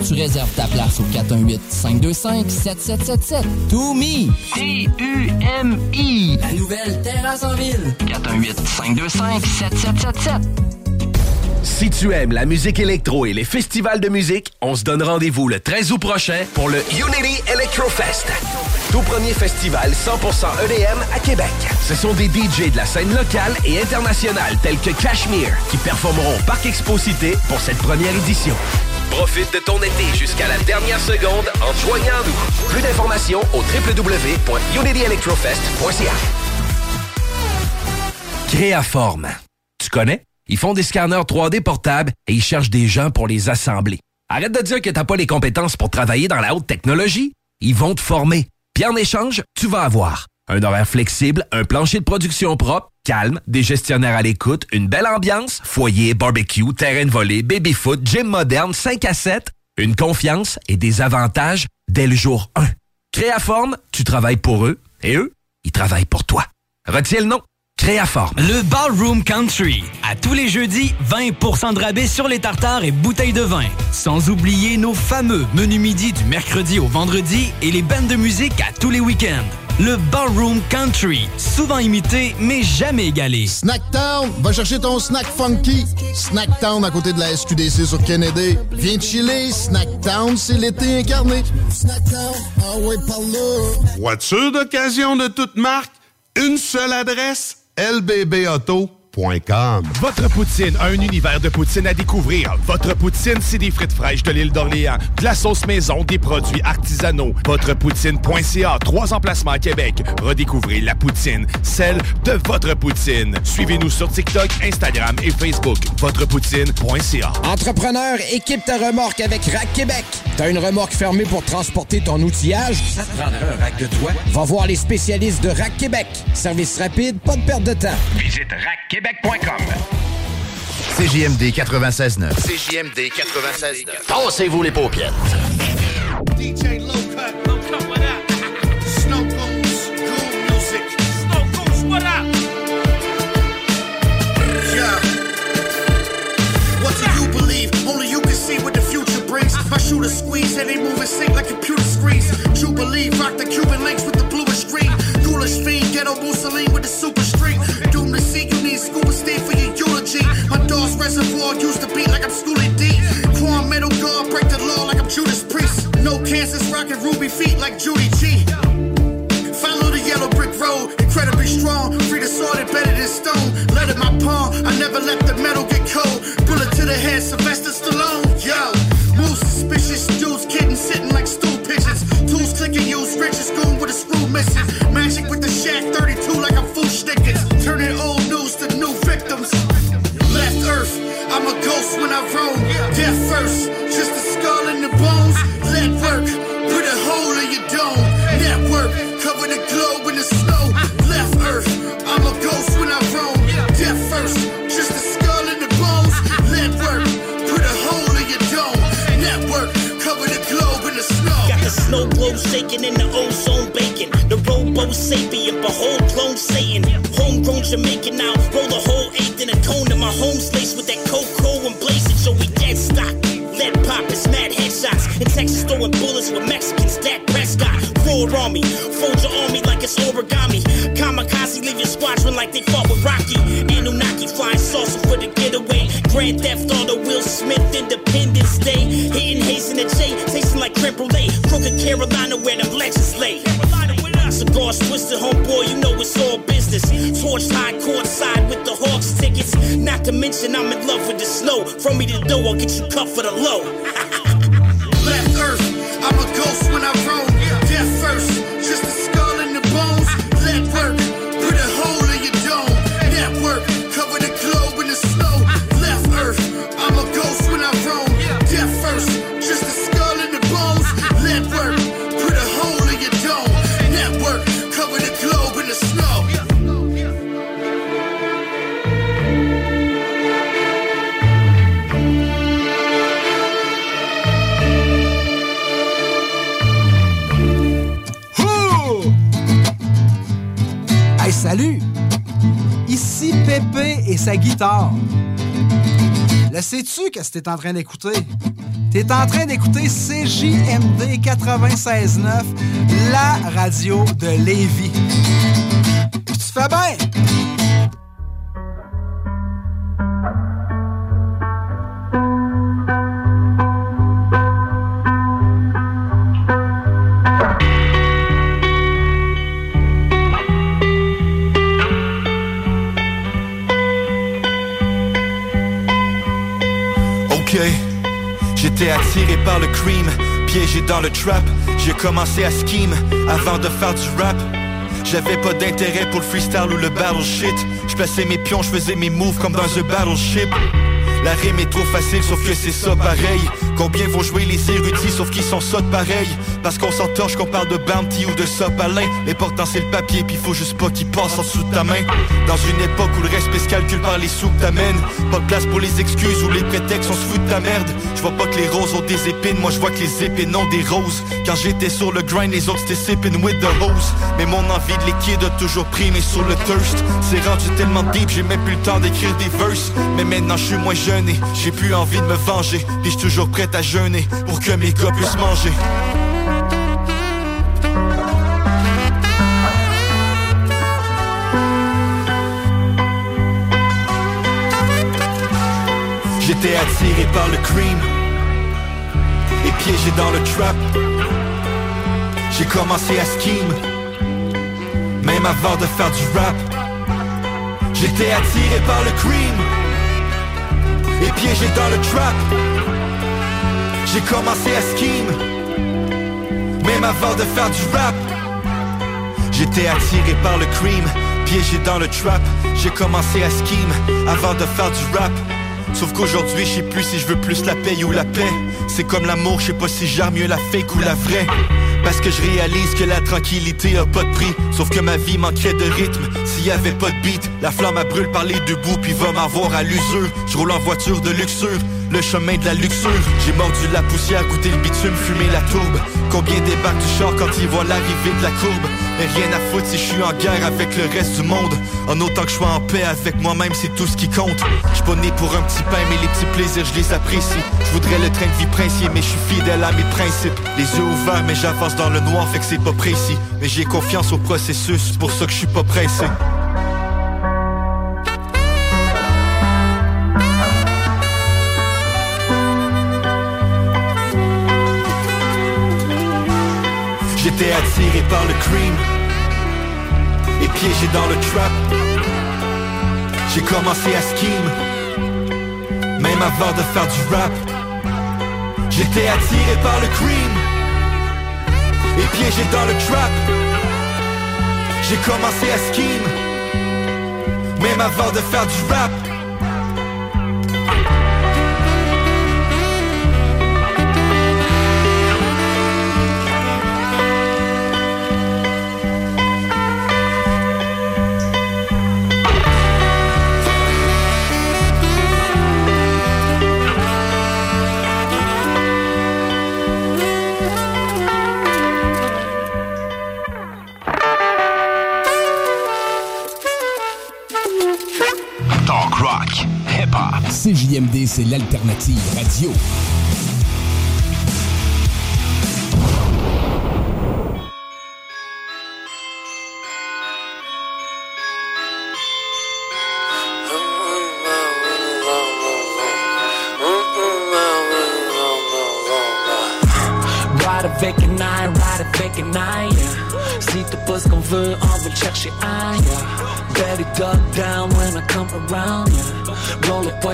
Tu réserves ta place au 418-525-7777. To Me, T-U-M-I, la nouvelle terrasse en ville. 418-525-7777. Si tu aimes la musique électro et les festivals de musique, on se donne rendez-vous le 13 août prochain pour le Unity Electrofest. Tout premier festival 100% EDM à Québec. Ce sont des DJ de la scène locale et internationale tels que Cashmere qui performeront au Parc Exposité pour cette première édition. Profite de ton été jusqu'à la dernière seconde en joignant nous. Plus d'informations au www.unityelectrofest.ca. Créaforme. Tu connais? Ils font des scanners 3D portables et ils cherchent des gens pour les assembler. Arrête de dire que t'as pas les compétences pour travailler dans la haute technologie. Ils vont te former. Puis en échange, tu vas avoir un horaire flexible, un plancher de production propre, calme, des gestionnaires à l'écoute, une belle ambiance, foyer, barbecue, terrain de volée, baby-foot, gym moderne, 5 à 7, une confiance et des avantages dès le jour 1. Créaforme, tu travailles pour eux et eux, ils travaillent pour toi. Retiens le nom. Créaforme. Le Ballroom Country. À tous les jeudis, 20% de rabais sur les tartares et bouteilles de vin. Sans oublier nos fameux menus midi du mercredi au vendredi et les bandes de musique à tous les week-ends. Le Ballroom Country. Souvent imité, mais jamais égalé. Snacktown, va chercher ton snack funky. Snacktown à côté de la SQDC sur Kennedy. Viens chiller, Snacktown, c'est l'été incarné. Snacktown, ah ouais, par là. Voiture d'occasion de toute marque, une seule adresse, lbbauto.com. Votre poutine, un univers de poutine à découvrir. Votre poutine, c'est des frites fraîches de l'île d'Orléans, de la sauce maison, des produits artisanaux. Votrepoutine.ca, trois emplacements à Québec. Redécouvrez la poutine, celle de votre poutine. Suivez-nous sur TikTok, Instagram et Facebook. Votrepoutine.ca. Entrepreneur, équipe ta remorque avec Rack Québec. T'as une remorque fermée pour transporter ton outillage? Ça te prendra un rack de toi? Va voir les spécialistes de Rack Québec. Service rapide, pas de perte de temps. Visite rackquebec.com. CJMD 96.9. CJMD 96.9. Tassez-vous les paupières. DJ Low Cut. Low Cut, what up? Snow Goons, Goon Music. Snow Goons, what up? Yeah. What do you believe? Only you can see what the future brings. My shooter squeeze and they move and sync like computer screens. True believe, rock the Cuban links with the. Ghoulish fiend, ghetto Mussolini with the super street. Doom to see you need scuba Steve for your eulogy. My dog's reservoir used to beat like I'm schooling D. Quan metal guard, break the law like I'm Judas Priest. No cancers, rocking ruby feet like Judy G. Follow the yellow brick road, incredibly strong. Free the sword, better than stone. Let it my palm, I never let the metal get cold. Bullet to the head, Sylvester Stallone. Yo, Jamaican now, roll the whole eighth in a cone. And my home's laced with that cocoa and blazing, so we dead stock. Lead poppers, mad headshots. In Texas, throwing bullets with Mexicans, Dak Prescott. Four army, fold your army like it's origami. Kamikaze, leave your squadron like they fought with Rocky. Anunnaki flying saucer for the getaway. Grand Theft To mention I'm in love with the snow. From me to the I'll get you cut for the low. <laughs> guitare. Le sais-tu que t'es en train d'écouter? T'es en train d'écouter CJMD 96.9, la radio de Lévis. Puis tu fais bien! Attiré par le cream, piégé dans le trap. J'ai commencé à scheme avant de faire du rap. J'avais pas d'intérêt pour le freestyle ou le battle shit. Je plaçais mes pions, je faisais mes moves comme dans un battleship. La rime est trop facile, sauf que c'est ça pareil. Combien vont jouer les érudits, sauf qu'ils ça de pareil. Parce qu'on s'entorche qu'on parle de bounty ou de sopalin. L'important c'est le papier, puis faut juste pas qu'il passe en dessous de ta main. Dans une époque où le respect se calcule par les sous que t'amènes. Pas de place pour les excuses ou les prétextes, on se fout de ta merde. Je vois pas que les roses ont des épines, moi je vois que les épines ont des roses. Quand j'étais sur le grind, les autres c'était sipping with the hose. Mais mon envie de liquide a toujours primé sur le thirst. C'est rendu tellement deep, j'ai même plus le temps d'écrire des verses. Mais maintenant je suis moins jeune et j'ai plus envie de me venger. Puis je toujours prêt à jeûner pour que mes gars puissent manger. J'étais attiré par le cream et piégé dans le trap. J'ai commencé à scheme, même avant de faire du rap. J'étais attiré par le cream et piégé dans le trap. J'ai commencé à scheme, même avant de faire du rap. J'étais attiré par le cream, piégé dans le trap. J'ai commencé à scheme avant de faire du rap. Sauf qu'aujourd'hui, je sais plus si je veux plus la paix ou la paix. C'est comme l'amour, je sais pas si j'aime mieux la fake ou la vraie. Parce que je réalise que la tranquillité a pas de prix Sauf que ma vie manquerait de rythme S'il y avait pas de beat La flamme a brûle par les deux bouts Puis va m'avoir à l'usure Je roule en voiture de luxure le chemin de la luxure. J'ai mordu la poussière, goûté le bitume, fumé la tourbe. Combien débarquent du char quand ils voient l'arrivée de la courbe? Mais rien à foutre si je suis en guerre avec le reste du monde. En autant que je sois en paix avec moi-même, c'est tout ce qui compte. Je pas né pour un petit pain, mais les petits plaisirs, je les apprécie. Je voudrais le train de vie princier, mais je suis fidèle à mes principes. Les yeux ouverts, mais j'avance dans le noir, fait que c'est pas précis. Mais j'ai confiance au processus, pour ça que je suis pas pressé J'étais attiré par le cream et piégé dans le trap. J'ai commencé à scheme, même avant de faire du rap. J'étais attiré par le cream et piégé dans le trap. J'ai commencé à scheme, même avant de faire du rap. C'est l'alternative radio. Ride avec un ride un. Si t'as pas on le chercher ailleurs. Better duck down when I come around. Roll up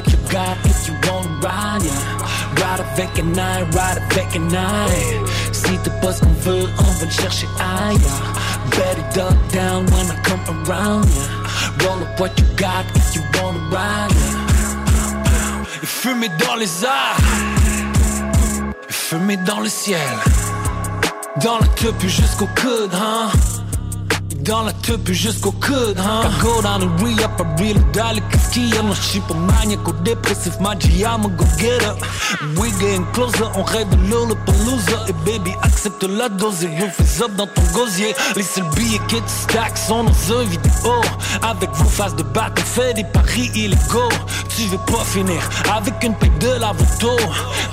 eye, ride avec un eye. Si t'as pas ce qu'on veut, on va le chercher ailleurs. Better duck down when I come around. Yeah. Roll up what you got if you wanna ride. Fumer dans les airs. Fumée dans le ciel Dans le club jusqu'au coude hein dans la tepe jusqu'au coude, hein. Go down and re-up, I really die a ski. I'm a ship, a maniacal dépressif, my G, I'ma go get up. We getting closer, on rêve de Lollapalooza. Et baby, accepte la dose et you fais up dans ton gosier. Les seuls billets qui te stack sont dans un vidéo. Avec vos faces de batte, on fait des paris illégaux. Tu veux pas finir avec une paix de la photo.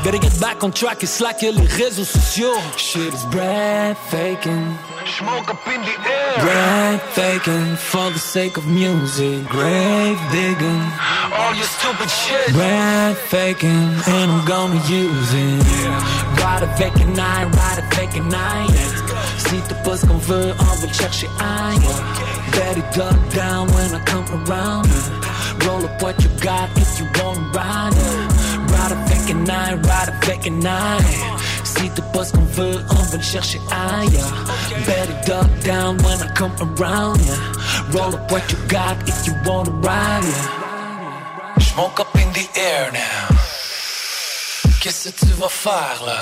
Better get back on track et slacker les réseaux sociaux. Shit is breathtaking. Smoke up in the air. Breathtaking for the sake of music. Grave digging. All your stupid shit. Breathtaking and I'm gonna use it. Ride avec un eye, ride un eye. Si t'as pas ce qu'on veut, on le chercher ailleurs. Better duck down when I come around. Roll up what you got if you wanna ride it. Ride avec un eye, ride avec un eye. Si t'as pas ce qu'on veut, on va le chercher ailleurs. Better duck down when I come around, yeah. Roll up what you got if you wanna ride, yeah. Smoke up in the air now. Qu'est-ce que tu vas faire là?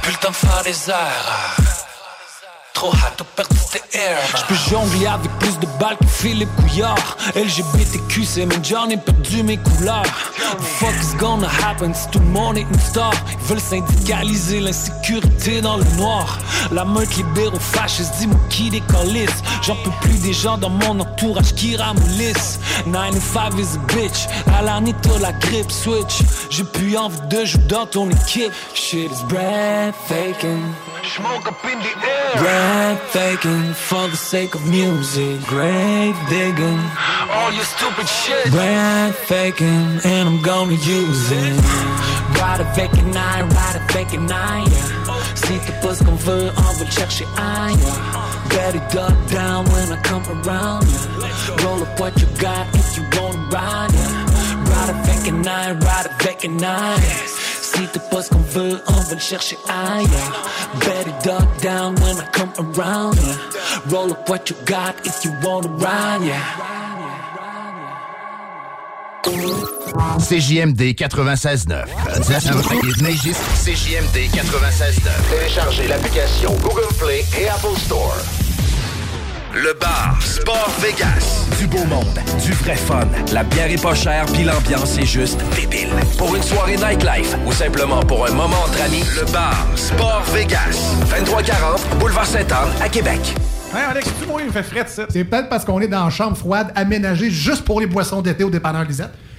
Plus le temps de faire des airs. Trop hot, t'as perdu tes airs. J'peux jongler avec plus de balles que Philippe Couillard. LGBTQ, c'est même ai perdu mes couleurs. The fuck is gonna happen si tout le monde est une star? Ils veulent syndicaliser l'insécurité dans le noir. La meute libère aux fascistes, dis-moi qui décalisse. J'en peux plus des gens dans mon entourage qui ramollissent. 9 to 5 is a bitch. À l'année, t'as la grippe switch. J'ai plus envie de jouer dans ton équipe. Shit is breathtaking. Smoke up in the air. Breathtaking for the sake of music. Grave digging. All your stupid shit. Breathtaking and I'm gonna use it. Ride avec un eye, ride avec un eye. yeah. Si t'as pas ce qu'on veut, on va le chercher ailleurs. Better duck down when I come around. Yeah. Roll up what you got if you wanna ride. Yeah. Ride avec un eye, ride avec un eye. T'as pas ce qu'on veut, on va le chercher ailleurs. Better duck down when I come around. Yeah. Roll up what you got if you wanna ride. Yeah. CJMD 96.9. CJMD 96.9. Téléchargez l'application Google Play et Apple Store. Le bar Sport Vegas. Du beau monde, du vrai fun. La bière est pas chère, puis l'ambiance est juste débile. Pour une soirée nightlife ou simplement pour un moment entre amis, le bar Sport Vegas. 2340 Boulevard Sainte-Anne à Québec. Hey Alex, tu moi, il me fait frais ça. C'est peut-être parce qu'on est dans une chambre froide aménagée juste pour les boissons d'été au dépanneur Lisette.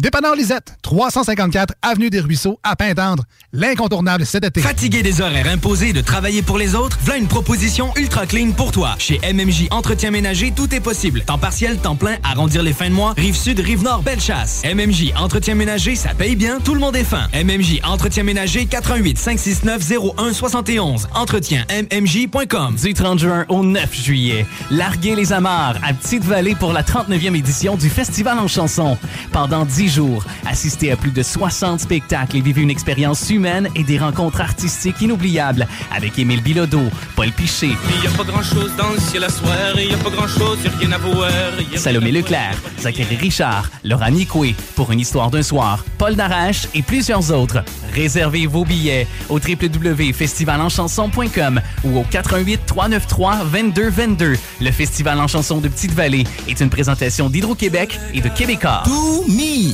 Dépanneur Lisette, 354 Avenue des Ruisseaux, à Pintendre. L'incontournable cet été. Fatigué des horaires imposés de travailler pour les autres? Voilà une proposition ultra clean pour toi. Chez MMJ Entretien Ménager, tout est possible. Temps partiel, temps plein, arrondir les fins de mois. Rive sud, rive nord, belle chasse. MMJ Entretien Ménager, ça paye bien, tout le monde est fin. MMJ Entretien Ménager, 88 569 01 71. Entretien MMJ.com. Du 30 juin au 9 juillet, larguez les amarres à Petite-Vallée pour la 39e édition du Festival en chanson. Pendant 10 jours, assistez à plus de 60 spectacles et vivez une expérience humaine et des rencontres artistiques inoubliables avec Émile Bilodeau, Paul Piché, Il y a pas grand chose dans le ciel à soir, il y a pas grand chose, y a rien à voir. y a Salomé Leclerc, Zachary Richard, Laura Nicoué, Pour une histoire d'un soir, Paul Darache et plusieurs autres. Réservez vos billets au www.festivalenchanson.com ou au 88 393 22 22. Le Festival en chanson de Petite-Vallée est une présentation d'Hydro-Québec et de Québécois. To Me,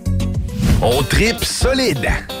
On tripe solide.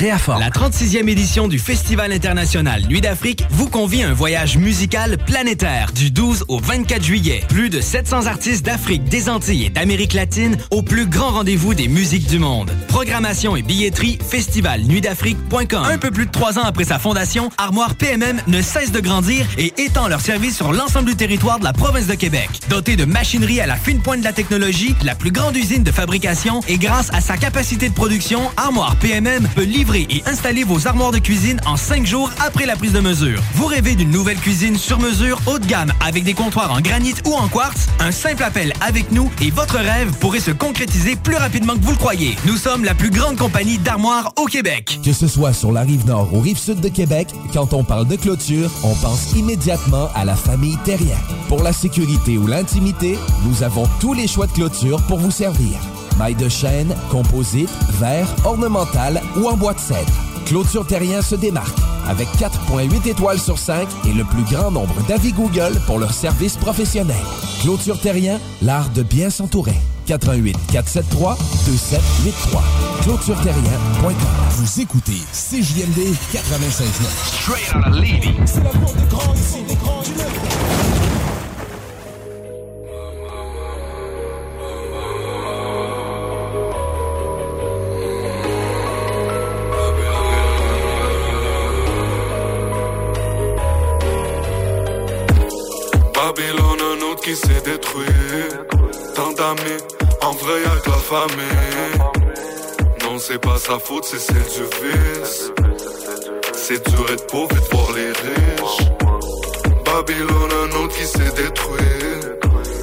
Créaforme. La 36e édition du Festival international Nuit d'Afrique vous convie à un voyage musical planétaire du 12 au 24 juillet. Plus de 700 artistes d'Afrique, des Antilles et d'Amérique latine au plus grand rendez-vous des musiques du monde. Programmation et billetterie festivalnuitdafrique.com. Un peu plus de trois ans après sa fondation, Armoire PMM ne cesse de grandir et étend leur service sur l'ensemble du territoire de la province de Québec. Dotée de machinerie à la fine pointe de la technologie, la plus grande usine de fabrication et grâce à sa capacité de production, Armoire PMM peut et installer vos armoires de cuisine en cinq jours après la prise de mesure. Vous rêvez d'une nouvelle cuisine sur mesure haut de gamme avec des comptoirs en granit ou en quartz? Un simple appel avec nous et votre rêve pourrait se concrétiser plus rapidement que vous le croyez. Nous sommes la plus grande compagnie d'armoires au Québec. Que ce soit sur la rive nord ou rive sud de Québec, quand on parle de clôture, on pense immédiatement à la famille Terrien. Pour la sécurité ou l'intimité, nous avons tous les choix de clôture pour vous servir. Maille de chêne, composite, verre, ornemental ou en bois de cèdre. Clôture Terrien se démarque avec 4.8 étoiles sur 5 et le plus grand nombre d'avis Google pour leur service professionnel. Clôture Terrien, l'art de bien s'entourer. 88 473 2783. ClôtureTerrien.com. Vous écoutez CJMD 96.9. Straight out of Levy. C'est la cour des grands ici, des grands du Babylone, un autre qui s'est détruit. Tant d'amis, en vrai que la famille. Non, c'est pas sa faute, c'est celle du vice. C'est dur être pauvre et de voir les riches. Babylone, un autre qui s'est détruit.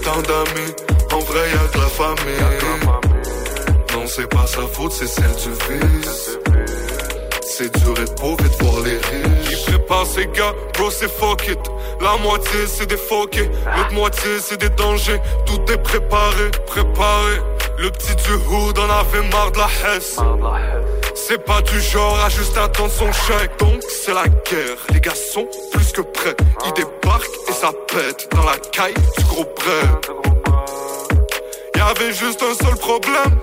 Tant d'amis, en vrai que la famille. Non, c'est pas sa faute, c'est celle du vice. C'est pauvre et de voir les riches. Il prépare ses gars, bro, c'est fuck it. La moitié c'est des foquets, l'autre moitié c'est des dangers. Tout est préparé, préparé. Le petit du hood en avait marre de la hesse. C'est pas du genre à juste attendre son chèque. Donc c'est la guerre, les gars sont plus que prêts. Ils débarquent et ça pète dans la caille du gros bread. Y'avait juste un seul problème.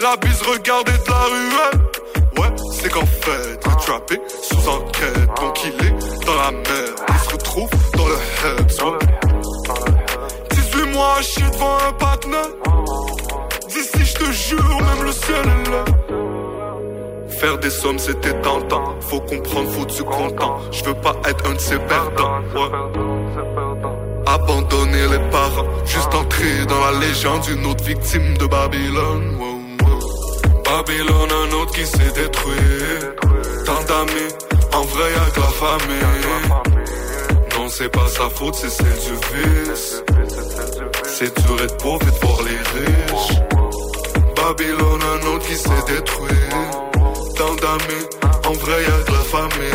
La bise regardait de la ruelle. C'est qu'en fait, est trappé sous enquête. Donc il est dans la mer, il se retrouve dans le head. 18 mois à chier devant un partenaire. D'ici, je te jure, même le ciel est là. Faire des sommes, c'était tentant. Faut comprendre, faut du content. Je veux pas être un de ces perdants. Abandonner les parents, juste entrer dans la légende d'une autre victime de Babylone. Babylone, un autre qui s'est détruit. Tant d'amis, en vrai y'a que la famille. Non, c'est pas sa faute, c'est celle du vice. C'est dur être pauvre et de voir les riches. Babylone, un autre qui s'est détruit. Tant d'amis, en vrai y'a que la famille.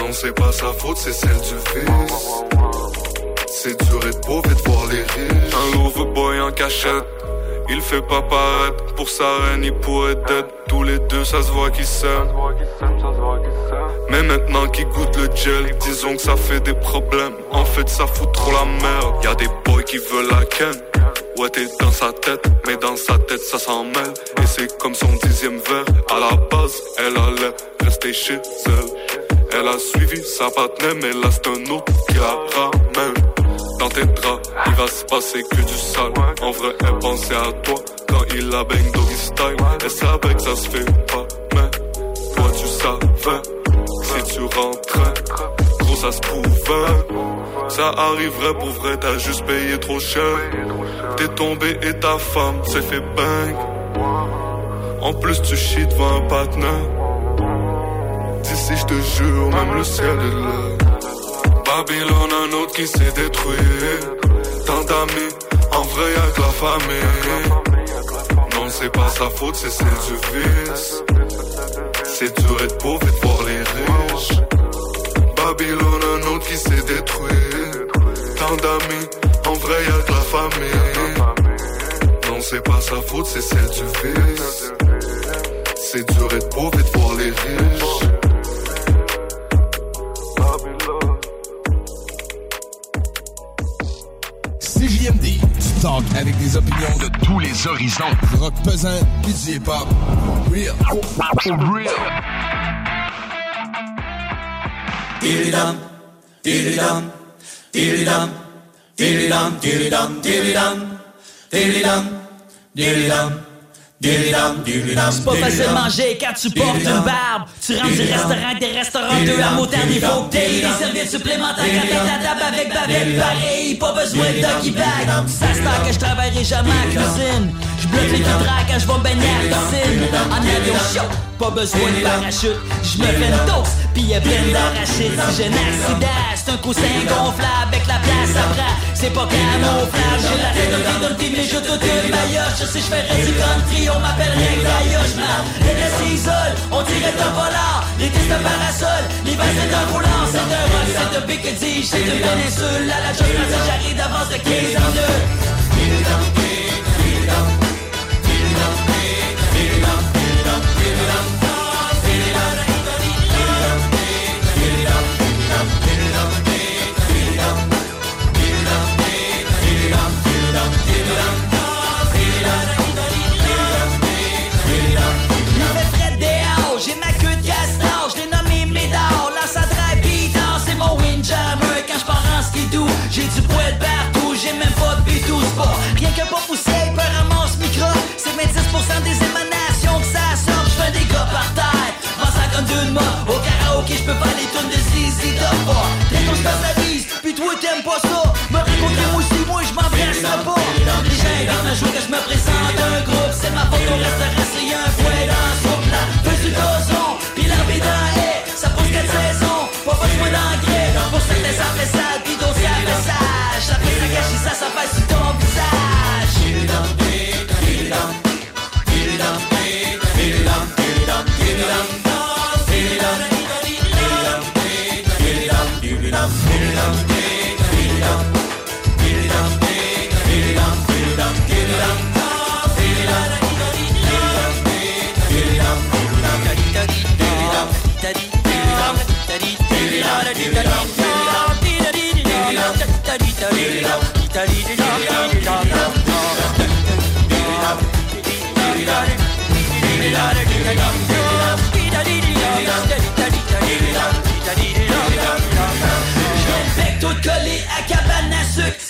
Non, c'est pas sa faute, c'est celle du vice. C'est dur être pauvre et de voir les riches. Un lover boy en cachette. Il fait pas paraître pour sa reine, il pourrait être tous les deux, ça se voit qu'ils s'aiment. Mais maintenant qu'il goûte le gel, disons que ça fait des problèmes. En fait, ça fout trop la merde. Y a des boys qui veulent la ken. Ouais, t'es dans sa tête, mais dans sa tête, ça s'en mêle. Et c'est comme son dixième verre. À la base, elle allait rester chez elle. Elle a suivi sa partenaire, mais là c'est un autre qui la ramène dans tes draps, il va se passer que du sale. En vrai, elle pensait à toi quand il la bang doggy style. Elle savait que ça se fait pas, mais toi tu savais si tu rentrais gros ça se pouvait. Ça arriverait pour vrai, t'as juste payé trop cher. T'es tombé et ta femme s'est fait bang. En plus, tu chies devant un partenaire. D'ici, je te jure, même le ciel est là. Babylone, un autre qui s'est détruit. Tant d'amis, en vrai, y'a que la famille. Non, c'est pas sa faute, c'est celle du vice. C'est dur être pauvre et de voir les riches. Babylone, un autre qui s'est détruit. Tant d'amis, en vrai, y'a que la famille. Non, c'est pas sa faute, c'est celle du vice. C'est dur être pauvre et de voir les riches. CJMD, du talk avec des opinions de tous les horizons. Rock pesant, du hip-hop. Real. Real. Diridam, diridam, diridam, diridam, diridam, diridam, diridam, diridam. C'est pas facile de manger quand tu portes une barbe. Tu rentres du restaurant des restaurants deux à motard des faut que t'aies des serviettes supplémentaires quand t'es à table avec bavette. Pareil, pas besoin de doggy bag. Ça se que je travaillerai jamais en cuisine. Je bloque les hydra quand je vais baigner à la piscine. En avion chaud, pas besoin de parachute. Je fais une dose, puis elle pleine d'arachide. Si j'ai un accident, c'est un coussin gonflable avec la place après. C'est pas camouflage, j'ai la tête dans le film, mais je te tue maillot. Je sais, je fais du country, on m'appelle Réglaillot. Je m'en les s'isole, on dirait un volard. Les disques de parasol, les vases c'est un roulant. C'est un rock, c'est un Big c'est une péninsule. À la chose, j'arrive d'avance de 15 en 2. La bise, puis toi ça. Me aussi, moi je jour que je me présente un groupe. C'est ma faute c'est un fouet dans soupe là Fais pis la dans Ça quatre saisons, pas Pour certains ça fait sale, pis d'autres ça fait Ça. Fait ça ça, ça passe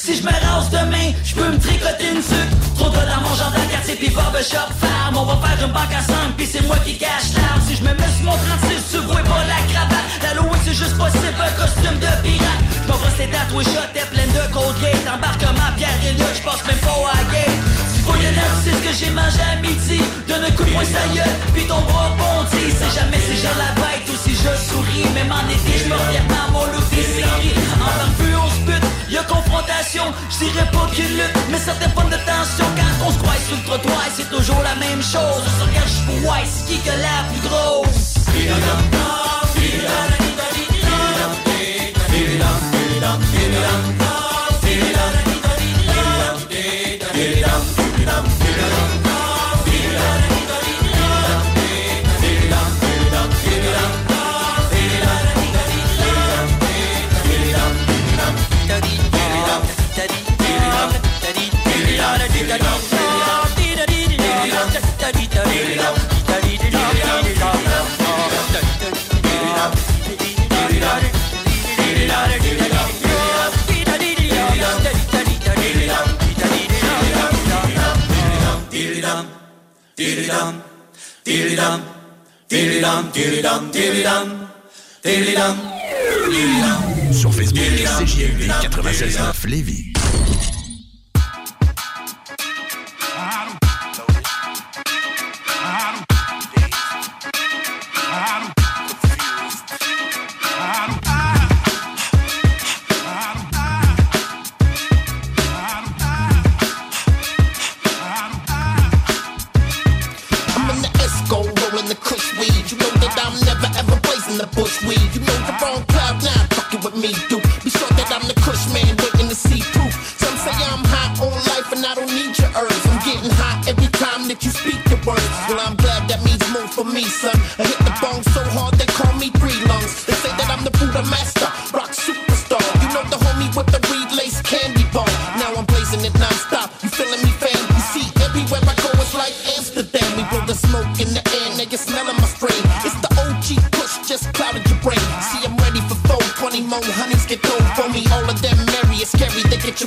Si je me rase demain, je peux me tricoter une sucre Trop de dans mon le quartier pis barbershop farm On va faire une banque à 5 pis c'est moi qui cache l'arme Si je me mets sur mon 36, tu vois pas la cravate L'Halloween c'est juste possible, un costume de pirate J'm'en brosse les tatoués, shot, pleine de Colgate Embarquement, Pierre et Luc, j'passe même pas à gate faut y aller, c'est ce que j'ai mangé à midi. Donne un coup de poing sa gueule, puis ton bras bondit. C'est jamais si j'ai la bête ou si je souris. Même en été, je me reviens dans mon look des séries En barbu, on se bute, y'a confrontation. Je dirais pas qu'il lutte, mais certaines formes de tension. Quand on se croise sur le trottoir, c'est toujours la même chose. On se regarde juste pour ouais, qui que la plus grosse Sur Facebook. CJMD 96.9 Lévis.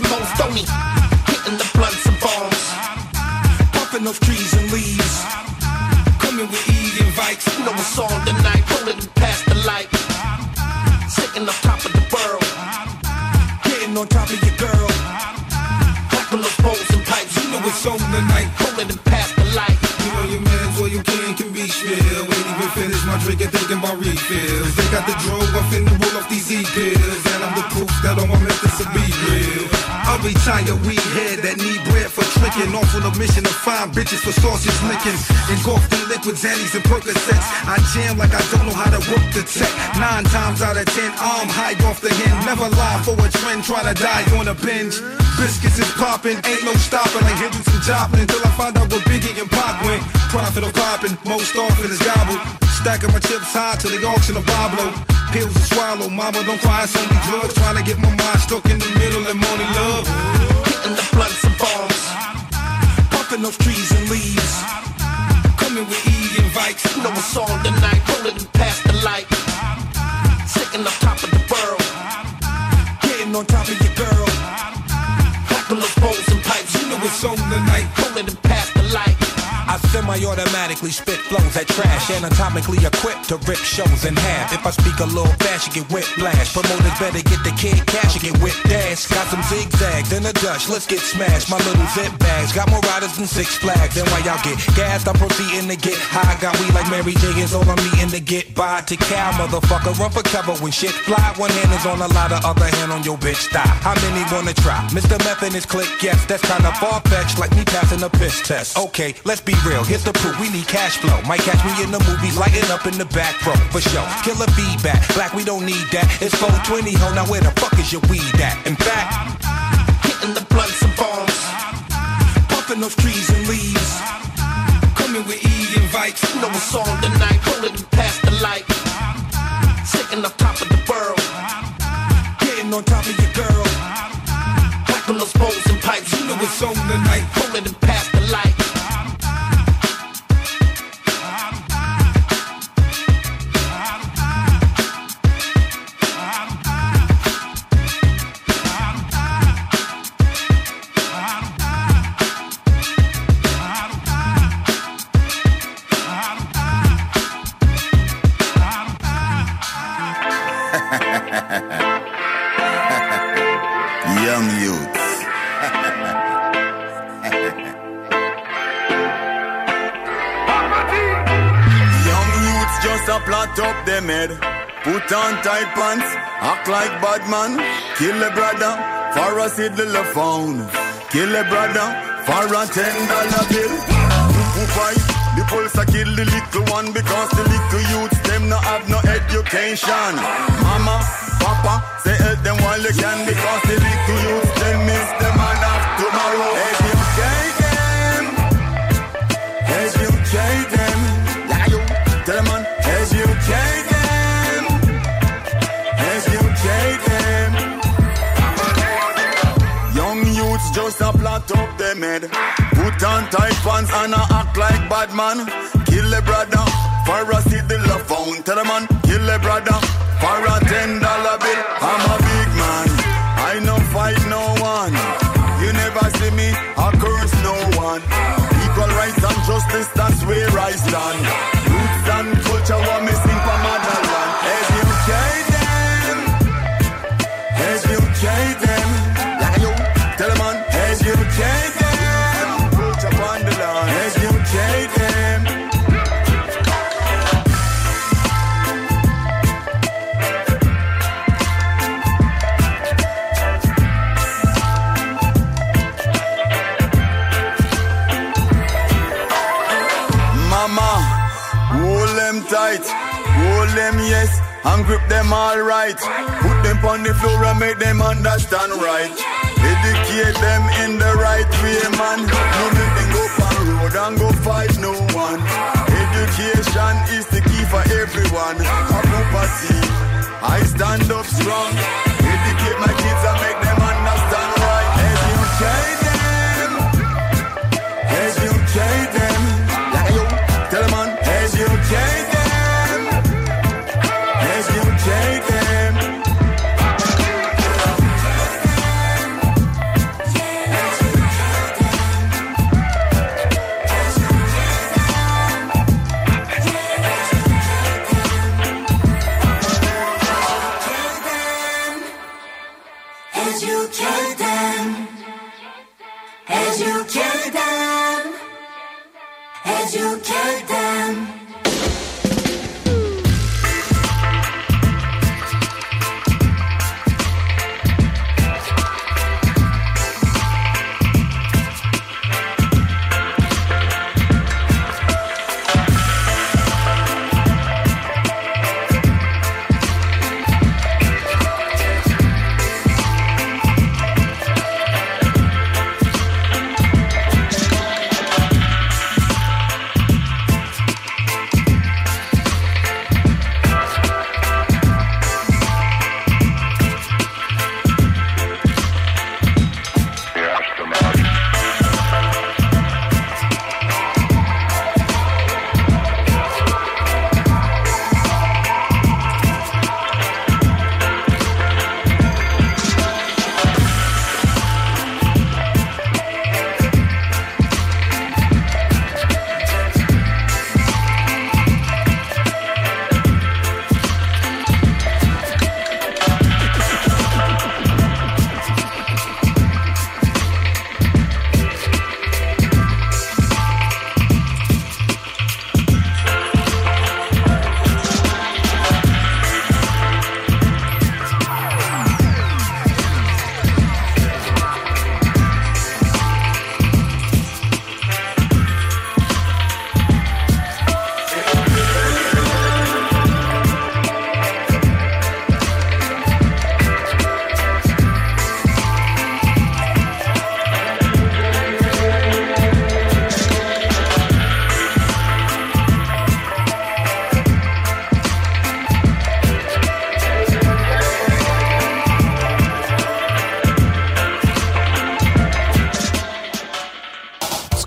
Get stony. Hitting the blunts and bombs. Puffing those trees and leaves. Coming with E invites. You know it's on tonight, rolling past the light. Sitting on top of the world. Getting on top of your girl. Clapping those bowls and pipes. You know it's on tonight. Rolling past the light. You know your man's all you can can be still. Ain't even finish my drink and thinking about refills. They got the drove, I'm finna every time your weed head that need tricking. Off on a mission to find bitches for sausage licking. Engulfed in liquids, Annies and Percocets. I jam like I don't know how to work the tech. Nine times out of ten, I'm high off the hen. Never lie for a trend, try to die on a binge. Biscuits is popping, ain't no stopping like Hendrix and Joplin until I find out what Biggie and Pac went. Profit of popping, most often is gobbled. Stacking my chips high till the auction of Pablo. Pills to swallow, mama don't cry, it's only drugs. Trying to get my mind stuck in the middle and only love. Hitting the. Those trees and leaves. Coming with E invites. You know it's on tonight, rolling past the light. Sitting on top of the world. Getting on top of your girl. Clapping those bowls and pipes. You know it's on tonight. I semi-automatically spit flows that trash, anatomically equipped to rip shows in half. If I speak a little fast, you get whiplash. Promoters better get the kid cash, you get whipped ass. Got some zigzags in a Dutch, let's get smashed. My little zip bags got more riders than Six Flags. Then why y'all get gassed, I'm proceeding to get high. Got weed like Mary J is all I'm eating to get by. To cow, motherfucker, run for cover when shit fly. One hand is on a lot, the other hand on your bitch thigh. How many wanna try? Mr. Meth and his click, yes, that's kinda far-fetched, like me passing a piss test. Okay, let's be real, the proof, we need cash flow. Might catch me in the movies, lighting up in the back row, for sure. Killer feedback, black, we don't need that. It's 420, ho, now where the fuck is your weed at? In fact, hitting the blunts and bombs. Puffing those trees and leaves. Coming with E invites. You know it's on tonight, rolling past the light. Sitting on top of the world. Getting on top of your girl. Those bowls and pipes. You know it's on tonight. Rolling them head. Put on tight pants, act like bad man. Kill a brother for a little phone. Kill a brother for a ten dollar bill. Who fight? The pulse a kill the little one because the little youths them no have no education. Mama, papa, say help them while you can because the little youths them miss the man of tomorrow. Educate just up them head. Put on tight pants and a act like bad man. Kill a brother for a the phone. Tell a man, kill a brother for a ten dollar bill. I'm a big man. I no fight no one. You never see me, I curse no one. Equal rights and justice, that's where I stand. And grip them all right. Put them on the floor and make them understand right. Educate them in the right way, man. No make them go on road and go fight no one. Education is the key for everyone. A property, I stand up strong. Educate my kids and make them understand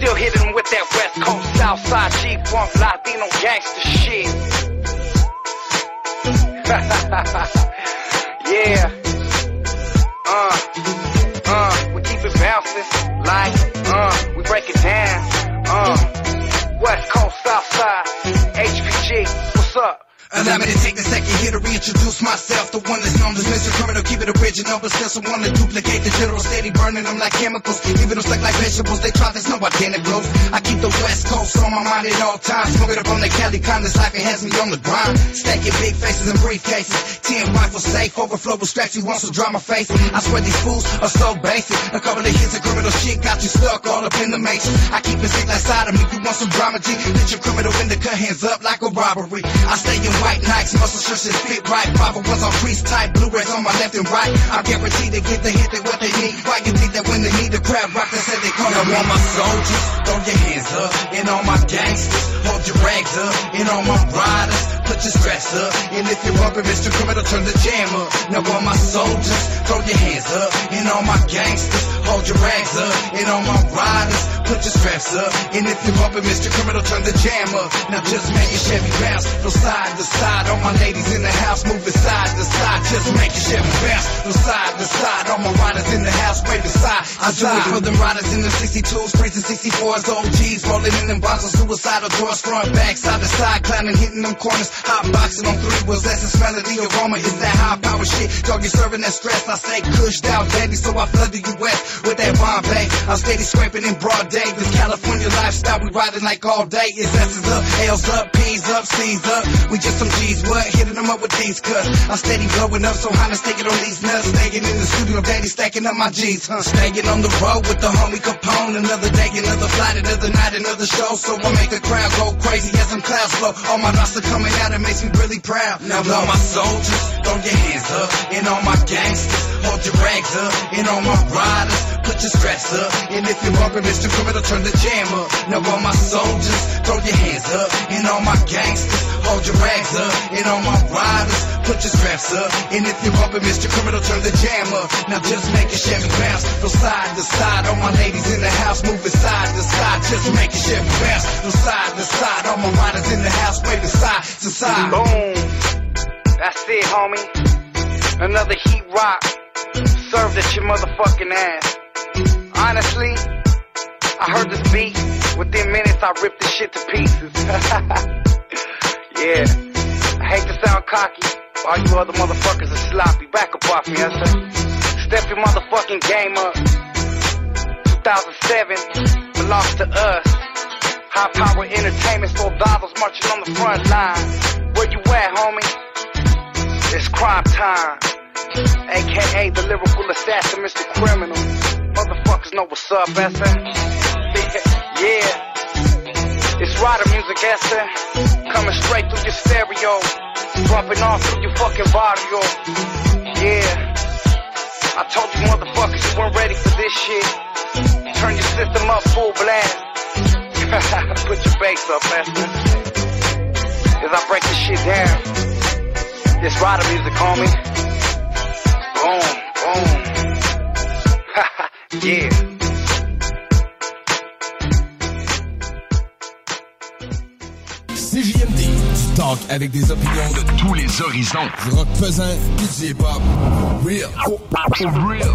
still hitting with that West Coast Southside G-Funk Latino gangster shit. <laughs> yeah, uh, uh, we keep it bouncing like, uh, we break it down, uh, West Coast Southside, HPG, what's up? Allow me to take a second here to reintroduce myself. The one that's known as Mr. Criminal, keep it original, but still someone to duplicate the general. Steady burning them like chemicals, even them stuck like vegetables. They try, there's no identicals. I keep the West Coast on my mind at all times. Smoke it up on the Cali con, this life it has me on the grind. Stacking big faces and briefcases. Ten rifles safe, overflow with straps. You want some drama face? I swear these fools are so basic. A couple of hits of criminal shit got you stuck all up in the matrix. I keep it sick like side of me. You want some drama, G? Let your criminal in the cut hands up like a robbery. I stay in white Nikes, muscle shirts that fit right. Proper ones on crease tight, blue rays on my left and right. I'm guaranteed to get the hit that what they need. Why you think that when they need the crowd rock, they say they call Now all my soldiers, throw your hands up. And all my gangsters, hold your rags up. And all my riders, put your straps up. And if you're bumping Mr. Criminal, turn the jam up. Now all my soldiers, throw your hands up. And all my gangsters, hold your rags up. And all my riders, put your straps up. And if you're bumping Mr. Criminal, turn the jam up. Now just make your Chevy bounce from side to side. All my ladies in the house moving side to side. Just make your Chevy bounce from side to side. All my riders in the house waving side. to I it for them riders in the 62s, crazy 64s, OGs, rolling in them bottles, suicidal doors, front, back, side to side, clowning, hitting them corners, hot boxing on three wheels. Of the aroma. It's that high power shit. Dog, you serving that stress. I stay cushed out, daddy, so I flood the U.S. with that wine Bombay. I'm steady scraping in broad day. This California lifestyle, we riding like all day. It's S's up, L's up, P's up, C's up. We just some G's, what? Hitting them up with these cuts. I'm steady blowing up, so Honda taking on these nuts. Staying in the studio, daddy stacking up my G's, huh? Staying on the road with the homie Capone. Another day, another flight, another night, another show. So I make the crowd go crazy as some clouds flow. All my roster coming out, it makes me really proud. Now all my soldiers, throw your hands up. And all my gangsters, hold your rags up. And all my riders, put your straps up. And if you're bumping Mr. Criminal, turn the jam up. Now all my soldiers, throw your hands up. And all my gangsters, hold your rags up. And all my riders, put your straps up. And if you're bumping Mr. Criminal, turn the jam up. Now just make your Chevy bounce from side to side. All my ladies in the house moving side to side. Just make your Chevy bounce from side to side. All my riders in the house waving side to side. Boom. That's it, homie. Another heat rock served at your motherfucking ass. Honestly, I heard this beat. Within minutes, I ripped this shit to pieces. <laughs> yeah. I hate to sound cocky. All you other motherfuckers are sloppy. Back up off me, yes, sir. Step your motherfucking game up. 2007 belongs to us. High power entertainment, soldados marching on the front line. Where you at, homie? It's crime time. AKA the lyrical assassin, Mr. Criminal. Motherfuckers know what's up, Esther. <laughs> yeah. It's rider music, Esther. Coming straight through your stereo. Bumping off through your fucking barrio. Yeah. I told you motherfuckers you weren't ready for this shit. Turn your system up full blast. <laughs> Put your bass up, Esther. As I break this shit down. This rider music, homie. Boom, boom. <laughs> yeah. CJMD, du talk avec des opinions de tous les horizons. Du rock pesant, du hip-hop. Real. Real.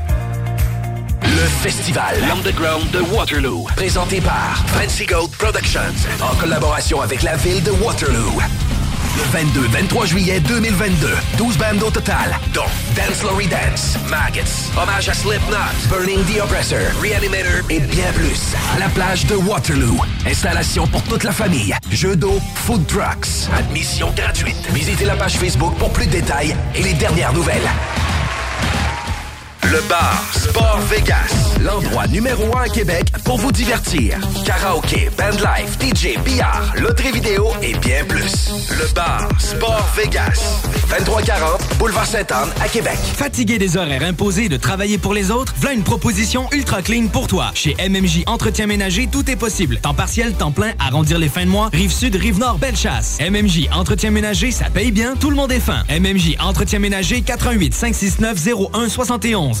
Le festival L'Underground de Waterloo, présenté par Fancy Gold Productions, en collaboration avec la ville de Waterloo. Le 22-23 juillet 2022, 12 bandes au total, dont Dance Lory Dance, Maggots, Hommage à Slipknot, Burning the Oppressor, Reanimator et bien plus. La plage de Waterloo. Installation pour toute la famille. Jeux d'eau, food trucks. Admission gratuite. Visitez la page Facebook pour plus de détails et les dernières nouvelles. Le bar Sport Vegas, l'endroit numéro un à Québec pour vous divertir. Karaoke, bandlife, DJ, billard, loterie vidéo et bien plus. Le bar Sport Vegas, 2340 Boulevard Sainte-Anne à Québec. Fatigué des horaires imposés de travailler pour les autres? Voilà une proposition ultra clean pour toi. Chez MMJ Entretien Ménager, tout est possible. Temps partiel, temps plein, arrondir les fins de mois, rive sud, rive nord, belle chasse. MMJ Entretien Ménager, ça paye bien, tout le monde est fin. MMJ Entretien Ménager, 88 569 01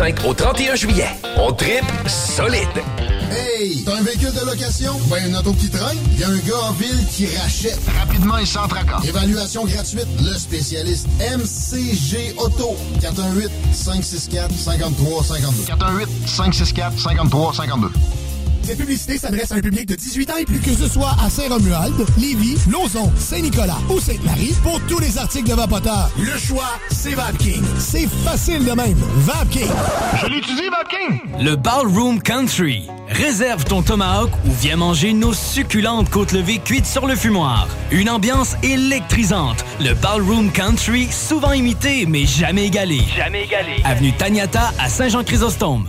au 31 juillet. On tripe solide. Hey, t'as un véhicule de location? Ben, une auto qui traîne? Y a un gars en ville qui rachète. Rapidement et sans tracas. Évaluation gratuite. Le spécialiste MCG Auto. 418-564-5352. 418-564-5352. Cette publicité s'adresse à un public de 18 ans et plus. Que ce soit à Saint-Romuald, Lévis, Lauson, Saint-Nicolas ou Sainte-Marie, pour tous les articles de Vapoteur, le choix, c'est VapKing. C'est facile de même. VapKing. Je l'utilise, VapKing. Le Ballroom Country. Réserve ton tomahawk ou viens manger nos succulentes côtes levées cuites sur le fumoir. Une ambiance électrisante. Le Ballroom Country, souvent imité mais jamais égalé. Jamais égalé. Avenue Taniata à Saint-Jean-Chrysostome.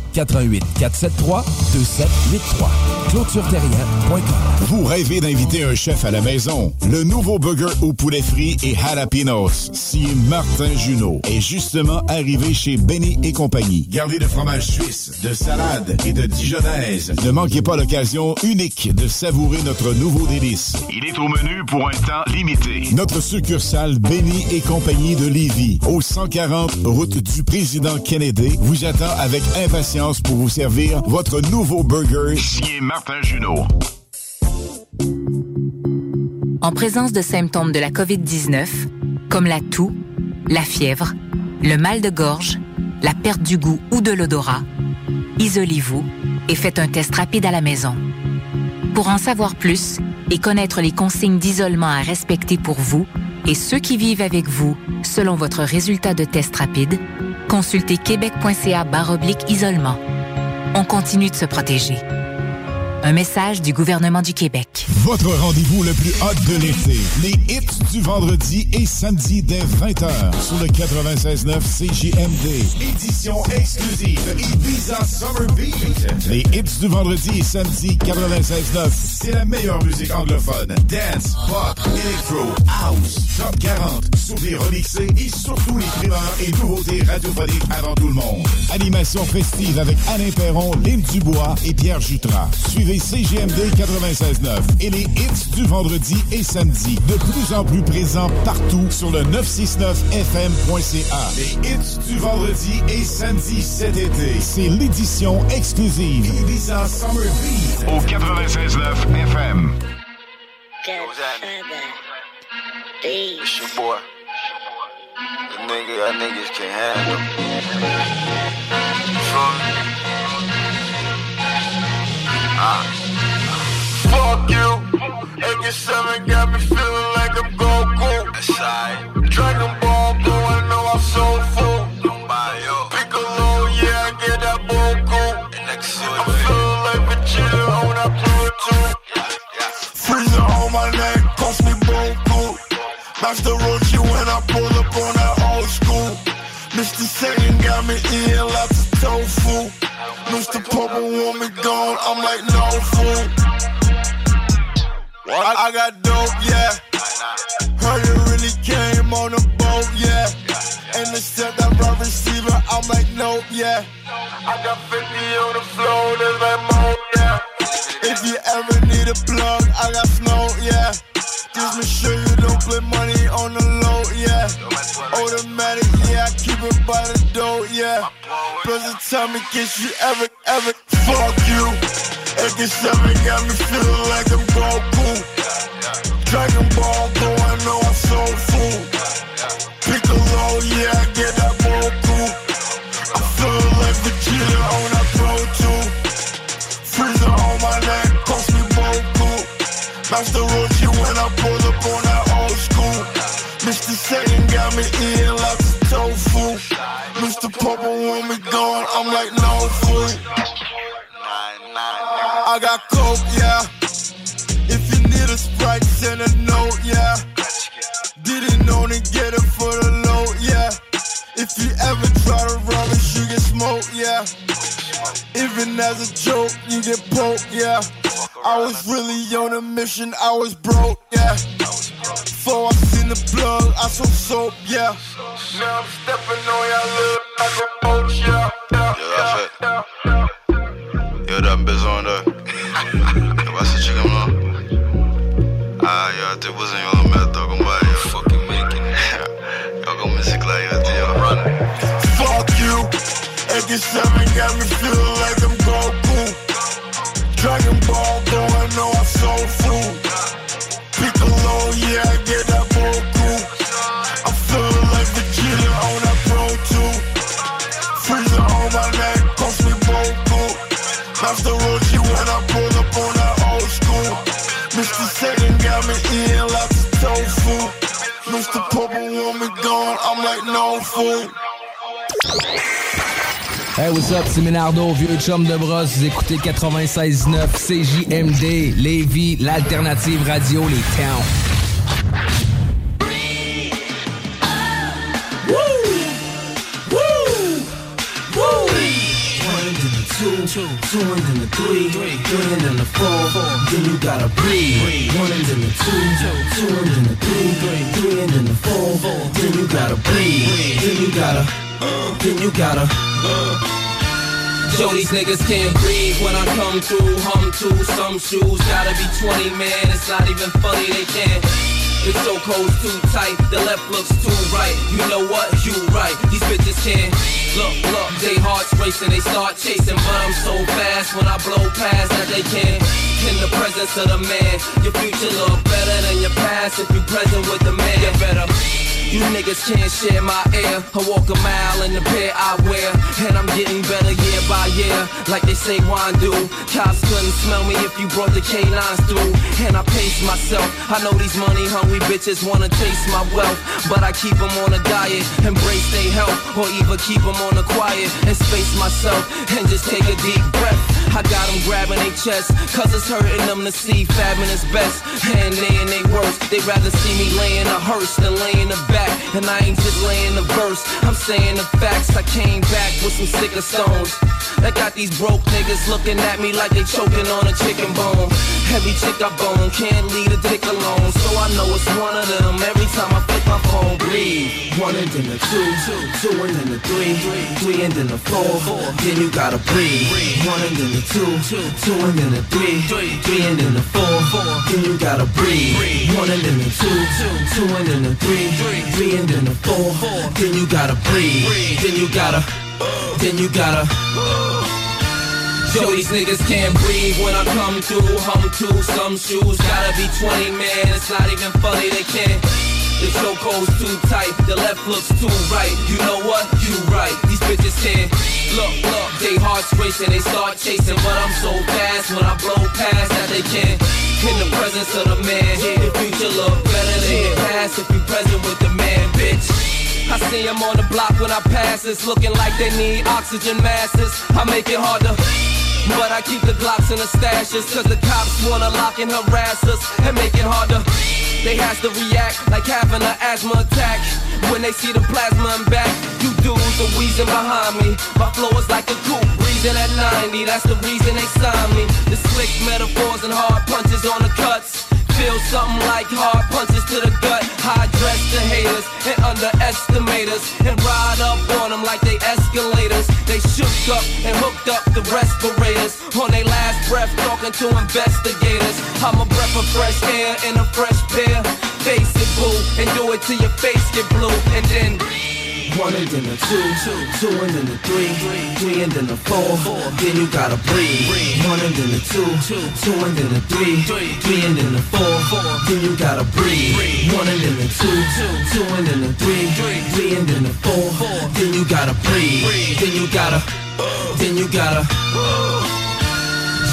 88 473 2783. ClôtureTerrien.com. Vous rêvez d'inviter un chef à la maison? Le nouveau burger au poulet frit et jalapenos, si Martin Junot, est justement arrivé chez Benny et compagnie. Gardé de fromage suisse, de salade et de dijonnaise. Ne manquez pas l'occasion unique de savourer notre nouveau délice. Il est au menu pour un temps limité. Notre succursale Benny et compagnie de Lévis, au 140 route du président Kennedy, vous attend avec impatience pour vous servir votre nouveau burger Martin Junot. En présence de symptômes de la COVID-19, comme la toux, la fièvre, le mal de gorge, la perte du goût ou de l'odorat, isolez-vous et faites un test rapide à la maison. Pour en savoir plus et connaître les consignes d'isolement à respecter pour vous et ceux qui vivent avec vous selon votre résultat de test rapide, consultez québec.ca baroblique isolement. On continue de se protéger. Un message du gouvernement du Québec. Votre rendez-vous le plus hot de l'été. Les hits du vendredi et samedi dès 20h sur le 96.9 CJMD. Édition exclusive Ibiza Summer Beat. Les hits du vendredi et samedi 96.9. C'est la meilleure musique anglophone. Dance, pop, electro, house, top 40, souvenirs remixés et surtout les primeurs et nouveautés radiophoniques avant tout le monde. Animation festive avec Alain Perron, Lynn Dubois et Pierre Jutras. Suivez CGMD 96.9 et les hits du vendredi et samedi, de plus en plus présents partout sur le 969fm.ca. Les hits du vendredi et samedi cet été, c'est l'édition exclusive Ibiza Summer Beat au 96.9 FM. It's your boy. The nigga, y'all niggas can't handle. Feel me? Fuck you. AK7 got me feeling like I'm Goku. That's. Dragon Ball going, know I'm so full. Piccolo, yeah, I get that Boku. I'm feeling like Vegeta on that Pluto. Freezer on my neck, cost me Boku. Master Roshi when I pull up on that old school. Mr. Satan got me eating lots of tofu. Mr. Purple want me gone, I'm like no fool. I, I got dope, yeah. Heard it really came on a boat, yeah. And the set that right receiver. I'm like, nope, yeah. I got 50 on the floor, there's like more, yeah. If you ever need a plug, I got snow, yeah. Just make sure you don't play money on the low, yeah. Automatic, yeah, I keep it by the door, yeah. The time in case you ever, ever fuck you. AK7 got me feeling like I'm Goku. Dragon Ball, coke, yeah. If you need a sprite, send a note, yeah. Didn't only get it for the low, yeah. If you ever try to rob us, you get smoked, yeah. Even as a joke, you get poked, yeah. I was really on a mission, I was broke, yeah. Before I seen the plug, I saw soap, yeah. Now I'm stepping on y'all little like a boat, yeah. yeah, yeah, yeah. Yo, t'as besoin de. Y'a pas ce chicken là. Ah, yo, t'es besoin de le mettre comme ça. Yo, fucking making it. <laughs> Yo, comme musique là, yo, t'es yo, run. Fuck you. AK7 got me feeling like I'm Goku. Dragon Ball, Hey, what's up, c'est Ménardo, vieux chum de brosse. Vous écoutez 96.9 CJMD, Lévis, l'alternative radio, les towns. Two, two, two and then the three, three and then the four, then you gotta breathe. One and then the two, two and then the three, three and then the four, then you gotta breathe. Then you gotta, then you gotta. Yo, these niggas can't breathe when I come through. Hum to some shoes, gotta be 20, man. It's not even funny, they can't. The chokehold's too tight, the left looks too right. You know what? You right. These bitches can't. Look, look, they hearts racing, they start chasing, but I'm so fast when I blow past that they can't. In the presence of the man, your future look better than your past if you present with the man. You better. You niggas can't share my air. I walk a mile in the pair I wear. And I'm getting better year by year. Like they say wine do. Cops couldn't smell me if you brought the canines through. And I pace myself. I know these money hungry bitches wanna chase my wealth. But I keep them on a diet. Embrace their health. Or even keep them on the quiet. And space myself. And just take a deep breath. I got them grabbing their chest. Cause it's hurting them to see fabbing is best. And they and they worst. They'd rather see me laying a hearse than laying a back. And I ain't just laying the verse. I'm saying the facts. I came back with some sicker stones. That got these broke niggas looking at me like they choking on a chicken bone. Heavy chick I bone, can't leave a dick alone. So I know it's one of them every time I flip my phone. Breathe. One and then the two, two and then the three, three and then the four, then you gotta breathe. One and then the two, two and then a three, three and then a four, then you gotta breathe. One and then a two, two and then a three, three and then a four, then you gotta breathe. Then you gotta, then you gotta. Yo, these niggas can't breathe when I come through. Hum to some shoes, gotta be 20, man. It's not even funny, they can't. The chokehold's too tight, the left looks too right. You know what? You right. These bitches can't. Look, look, they hearts racing, they start chasing, but I'm so fast when I blow past that they can't. In the presence of the man, the future look better than the past if you present with the man, bitch. I see them on the block when I pass, it's looking like they need oxygen masses. I make it harder. But I keep the Glocks in the stashes Cause the cops wanna lock and harass us And make it harder They has to react like having an asthma attack. When they see the plasma back. You dudes are wheezing behind me. My flow is like a coupe breathing at 90 That's the reason they signed me. The slick metaphors and hard punches on the cuts Feel something like hard punches to the gut. High dress the haters and underestimate us. And ride up on them like they escalators. They shook up and hooked up the respirators. On their last breath, talking to investigators. I'm a breath of fresh air in a fresh pair. Face it, boo, and do it till your face get blue. And then. One and then a two, two and then a three, three and then a four, then you gotta breathe. One and then a two, two and then a three, three and then a four, then you gotta breathe. One and then a two, two and then a three, three and then a four, then you gotta breathe. Then you gotta, then you gotta.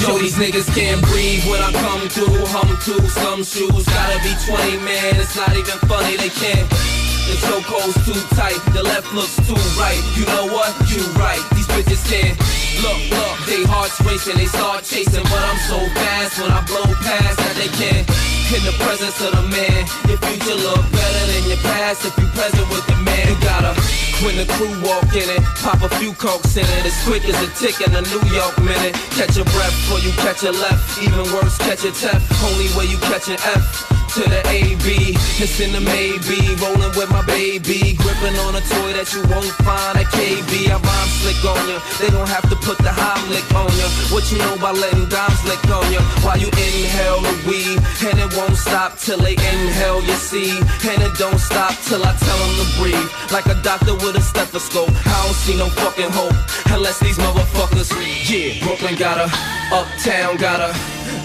Yo, these niggas can't breathe when I come through. Hum to some shoes, gotta be 20, man. It's not even funny, they can't. The chokehold's too tight, the left looks too right. You know what? You right. These bitches can't look, look. They hearts racing, they start chasing, but I'm so fast when I blow past that they can't. In the presence of the man, your future look better than your past if you present with the man. You gotta when the crew walk in it, pop a few cokes in it, as quick as a tick in a New York minute. Catch a breath before you catch a left, even worse, catch a tef. Only way you catch an F to the AB. It's in the maybe, rolling with my baby. Gripping on a toy that you won't find at KB. I rhyme slick on ya. They don't have to put the Heimlich on ya. What you know about letting dimes lick on ya? While you inhale the weed, and it won't stop till they inhale your seed. And it don't stop till I tell them to breathe. Like a doctor with a stethoscope. I don't see no fucking hope unless these motherfuckers. Yeah, Brooklyn got her, Uptown got her,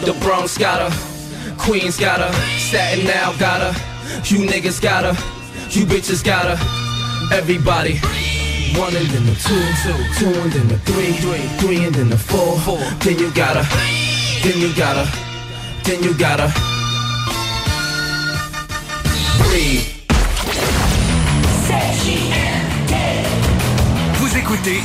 the Bronx got her. Queens got her, Staten now got her, you niggas got her, you bitches got her, everybody. One and then the two, two, two and then the three, three, three and then the four, four. Then you gotta, then you gotta, then you gotta breathe. Vous écoutez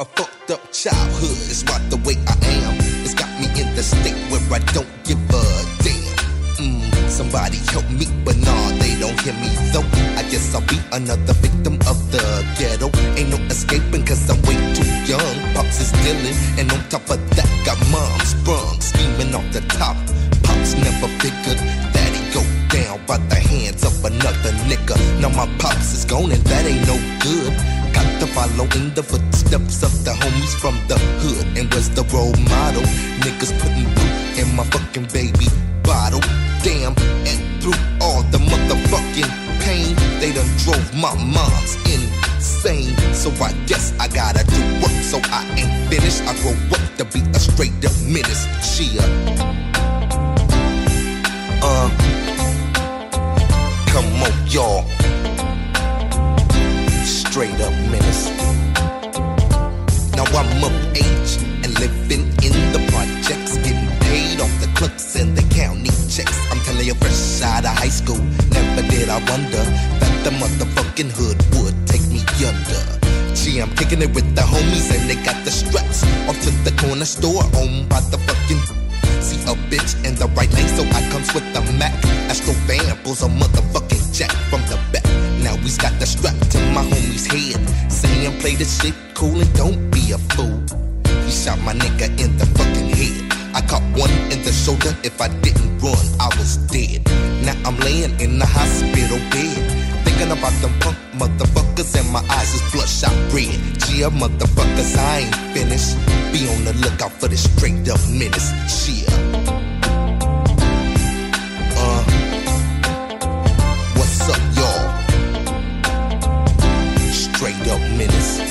A fucked up childhood is what the way I am. It's got me in the state where I don't give a damn. Mm, somebody help me, but nah, they don't hear me though. I guess I'll be another victim of the ghetto. Ain't no escaping cause I'm way too young. Pops is dealing, and on top of that, got mom sprung, scheming off the top. Pops never figured that he go down by the hands of another nigga. Now my pops is gone, and that ain't no good. Got to follow in the footsteps of the homies from the hood. And where's the role model? Niggas putting blue in my fucking baby bottle. Damn, and through all the motherfucking pain, they done drove my mom's insane. So I guess I gotta do work, so I ain't finished. I grow up to be a straight up menace. Chia. Uh, come on, y'all straight up menace. Now I'm of age and living in the projects, getting paid off the clerks and the county checks. I'm telling you, fresh out of high school, never did I wonder that the motherfucking hood would take me under. Gee, I'm kicking it with the homies and they got the straps off to the corner store owned by the fucking See a bitch in the right lane, so I comes with the Mac. Astro Van pulls a motherfucking jack from the back. Now he's got the strap to my homie's head. Saying play the shit cool and don't be a fool. He shot my nigga in the fucking head. I caught one in the shoulder. If I didn't run, I was dead. Now I'm laying in the hospital bed. Thinking about them punk motherfuckers and my eyes is bloodshot red. Yeah, motherfuckers, I ain't finished. Be on the lookout for the straight up menace. Shit. Uh, Straight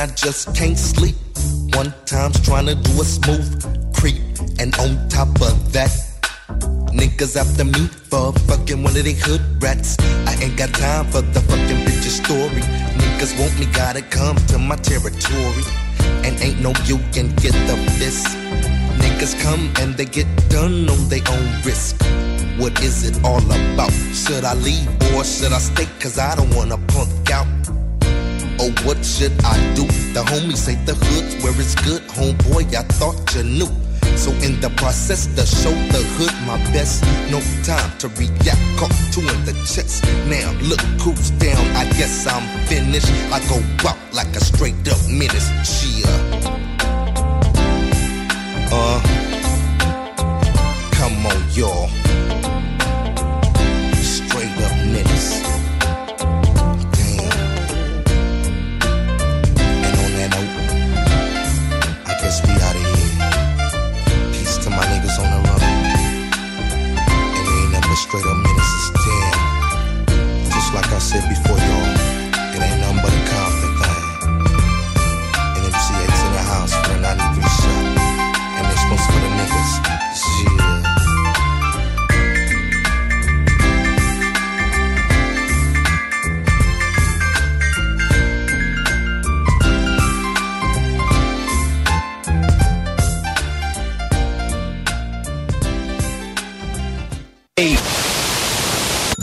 and I just can't sleep. One time's trying to do a smooth creep, and on top of that, niggas after me for fucking one of they hood rats. I ain't got time for the fucking bitch's story. Niggas want me, gotta come to my territory. And ain't no you can get the fist. Niggas come and they get done on their own risk. What is it all about? Should I leave or should I stay? Cause I don't wanna punk out. What should I do? The homies say the hood's where it's good, homeboy. I thought you knew. So in the process to show the hood my best, no time to react. Caught two in the chest. Now look who's down. I guess I'm finished. I go out like a straight up menace. Chia. Uh, come on, y'all. Straight up. Just like I said before, y'all,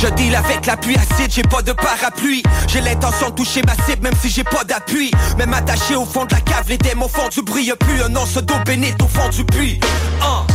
Je deal avec la pluie acide, j'ai pas de parapluie. J'ai l'intention de toucher ma cible même si j'ai pas d'appui. Même attaché au fond de la cave, les démons font du bruit. Plus un once d'eau bénite au fond du puits. Hein.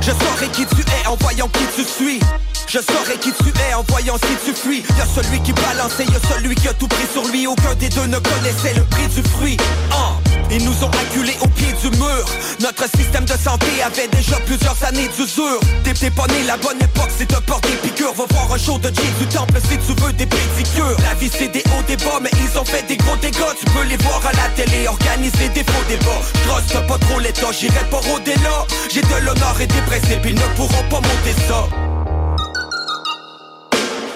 Je saurai qui tu es en voyant qui tu suis je saurai qui tu es en voyant si tu fuis. Y'a celui qui balance et y'a celui qui a tout pris sur lui. Aucun des deux ne connaissait le prix du fruit. Hein. Ils nous ont acculés au pied du mur. Notre système de santé avait déjà plusieurs années d'usure. T'es pas né la bonne époque, c'est de porter piqûre. Va voir un show de Jay du temple si tu veux des pédicures. La vie c'est des hauts des bas mais ils ont fait des gros dégâts. Tu peux les voir à la télé, organiser des faux débats. J'troste pas trop l'état, j'irai pas rôder là J'ai de l'honneur et des principes, ils ne pourront pas monter ça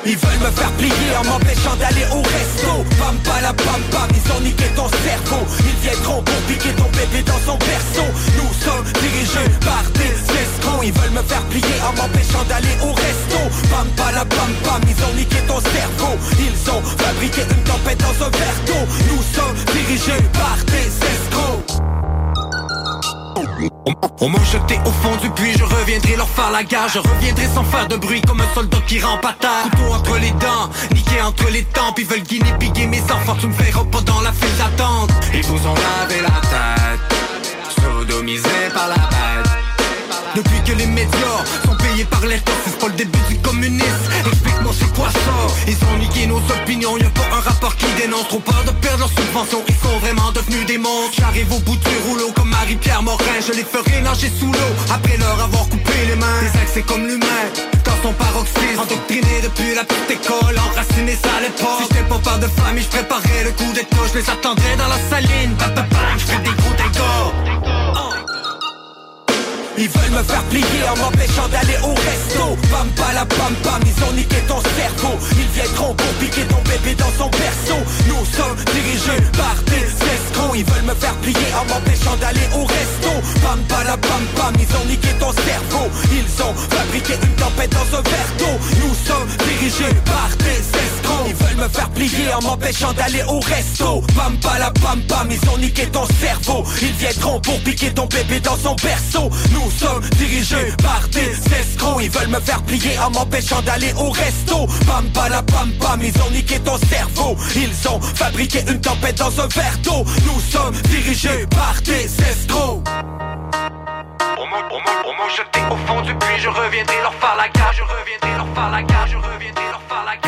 ils veulent me faire plier en m'empêchant d'aller au resto. Pam pala pam pam, ils ont niqué ton cerveau. Ils viendront pour piquer ton bébé dans son berceau. Nous sommes dirigés par des escrocs. Ils veulent me faire plier en m'empêchant d'aller au resto. Pam pala pam pam, ils ont niqué ton cerveau. Ils ont fabriqué une tempête dans un verre d'eau. Nous sommes dirigés par des escrocs on m'a jeté au fond du puits, je reviendrai leur faire la gare. Je reviendrai sans faire de bruit comme un soldat qui rampe à terre. Couteau entre les dents, niqué entre les tempes. Ils veulent guiner, piguer mes enfants, tu me verras pas dans la file d'attente. Ils vous ont lavé la tête, sodomisé par la bête depuis que les médias payés par l'État C'est pas le début du communisme. Explique-moi c'est quoi ça? Ils ont niqué nos opinions Y'a pas un rapport qui dénonce. Trop peur de perdre leurs subventions Ils sont vraiment devenus des monstres. J'arrive au bout du rouleau comme Marie-Pierre Morin Je les ferai nager sous l'eau. Après leur avoir coupé les mains Des accès comme l'humain. Dans son paroxysme Endoctriné depuis la petite école Enraciné ça à l'époque. Si j'étais pas peur de famille Je préparais le coup d'état. Je les attendrais dans la saline. Bam, Je fais des gros dégâts ils veulent me faire plier en m'empêchant d'aller au resto. Pam pala pam pam, ils ont niqué ton cerveau. Ils viendront pour piquer ton bébé dans son berceau. Nous sommes dirigés par des escrocs. Ils veulent me faire plier en m'empêchant d'aller au resto. Pam pala pam pam, ils ont niqué ton cerveau. Ils ont fabriqué une tempête dans un verre d'eau. Nous sommes dirigés par des escrocs. Ils veulent me faire plier en m'empêchant d'aller au resto. Pam pala pam pam, ils ont niqué ton cerveau. Ils viendront pour piquer ton bébé dans son berceau sommes dirigés par des escrocs. Ils veulent me faire plier en m'empêchant d'aller au resto. Pam pala pam pam, ils ont niqué ton cerveau. Ils ont fabriqué une tempête dans un verre d'eau. Nous sommes dirigés par des escrocs. Au fond du puits, je reviendrai leur faire la gare, je leur faire la gare, je reviendrai leur faire la gare.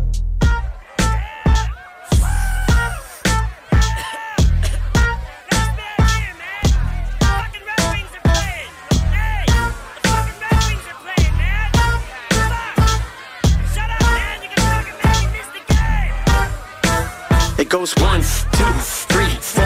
Goes one, two, three, four.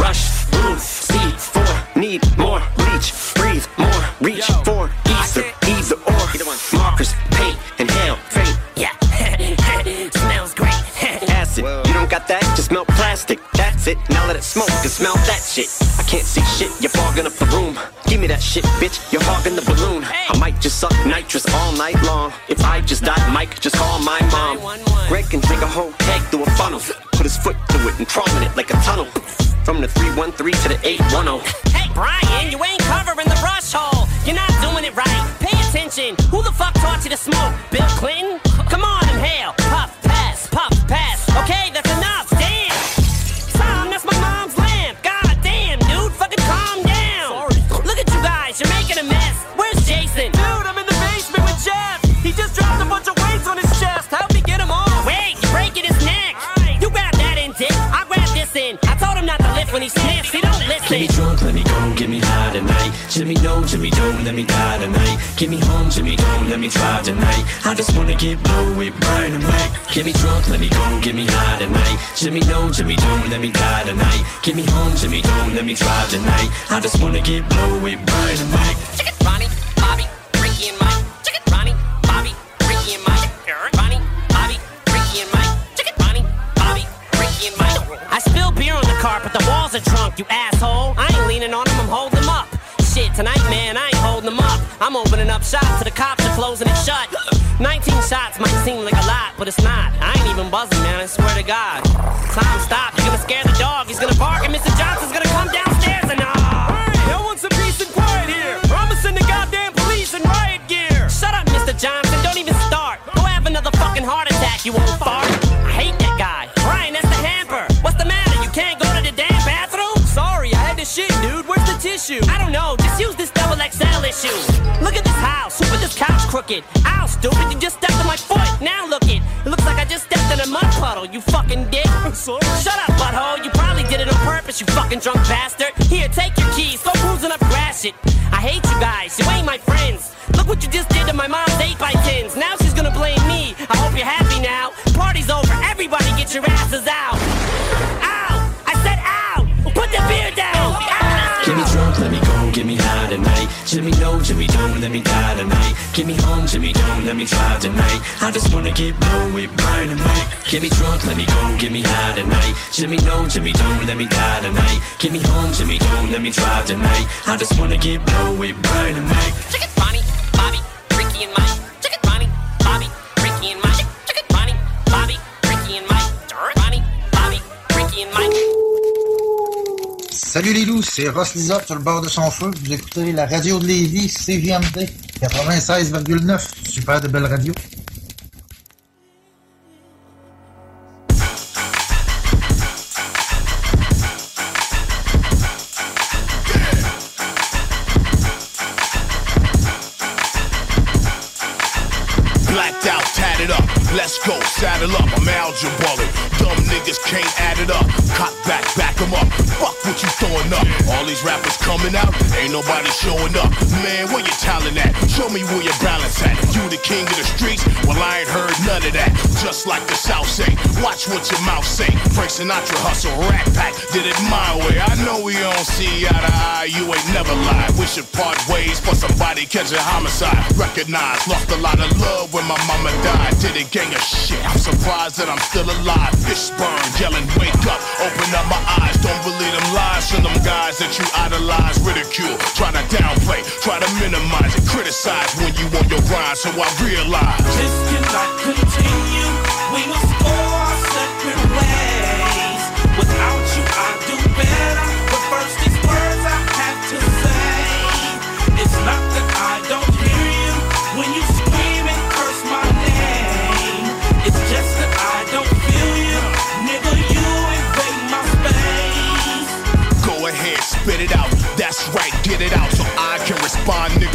Rush, move, see, four. Need more, reach, breathe, more, reach, for either, either or. Markers, paint, inhale, faint. Yeah, <laughs> smells great. <laughs> Acid, you don't got that? Just melt plastic. That's it. Now let it smoke and smell that shit. I can't see shit. You're fogging up the room. Give me that shit, bitch. You're hogging the balloon. I might just suck nitrous all night long. If I just die, Mike, just call my mom. Greg can take a whole keg through a funnel. Put his foot through it and prominent it like a tunnel. From the 313 to the 810. Hey, Brian, you ain't covering the rush hole. You're not doing it right. Pay attention. Who the fuck taught you to smoke? Bill Clinton? Get me high tonight. Jimmy, no, Jimmy, don't let me die tonight. Get me home, Jimmy, don't let me drive tonight. I just wanna get low with Brian and Mike. Get me drunk, let me go, get me high tonight. Jimmy, no, Jimmy, don't let me die tonight. Get me home, Jimmy, don't let me drive tonight. I just wanna get low with Brian and Mike. Tonight, man, I ain't holding them up. I'm opening up shop to the cops are closing it shut. 19 shots might seem like a lot, but it's not. I ain't even buzzing, man, I swear to God. Tom, stop, you're gonna scare the dog. He's gonna bark and Mr. Johnson's gonna come downstairs and ah. Hey, I want some peace and quiet here. Gonna the goddamn police in riot gear. Shut up, Mr. Johnson, don't even start. Go have another fucking heart attack, you old fart. Issue. Look at this house. Who put this couch crooked? Ow, stupid. You just stepped on my foot. Now look it. It looks like I just stepped in a mud puddle, you fucking dick. <laughs> Shut up, butthole. You probably did it on purpose, you fucking drunk bastard. Here, take your keys. Go cruising up grass it. I hate you guys. You ain't my friends. Look what you just did to my mom's 8 by 10s Now she's gonna blame me. I hope you're happy now. Party's over. Everybody get your asses out. Jimmy, no, Jimmy, don't let me die tonight. Get me home, Jimmy, don't let me drive tonight. I just wanna get low with Brian and Mike. Get me drunk, let me go, get me high tonight. Jimmy, no, Jimmy, don't let me die tonight. Get me home, Jimmy, don't let me drive tonight. I just wanna get low with Brian and Mike. Ronnie, Bobby, Ricky and Mike. Salut les loups, c'est Ross Lisotte sur le bord de son feu. Vous écoutez la radio de Lévis, CJMD 96,9. Super de belle radio. Blacked out, tatted up. Let's go, saddle up. I'm algebra ballin'. Dumb niggas can't add it up. Cop back, back 'em up. Fuck what you throwing up. All these rappers coming out, ain't nobody showing up. Man, where your talent at? Show me where your balance at. You the king of the streets? Well, I ain't heard none of that. Just like the South say, watch what your mouth say. Frank Sinatra hustle, rat pack, did it my way. I know we don't see eye to eye, you ain't never lied. We should part ways for somebody catch a homicide. Recognize, lost a lot of love when my mama died. Did a gang of shit. I'm surprised that I'm still alive. Fish burn, yelling, wake up, open up my eyes. Don't believe them lies from them guys that you idolize, ridicule. Try to downplay, try to minimize it, criticize when you on your grind. So I realize This cannot continue. We must go our separate ways. Spit it out. That's right, get it out so I can respond, nigga.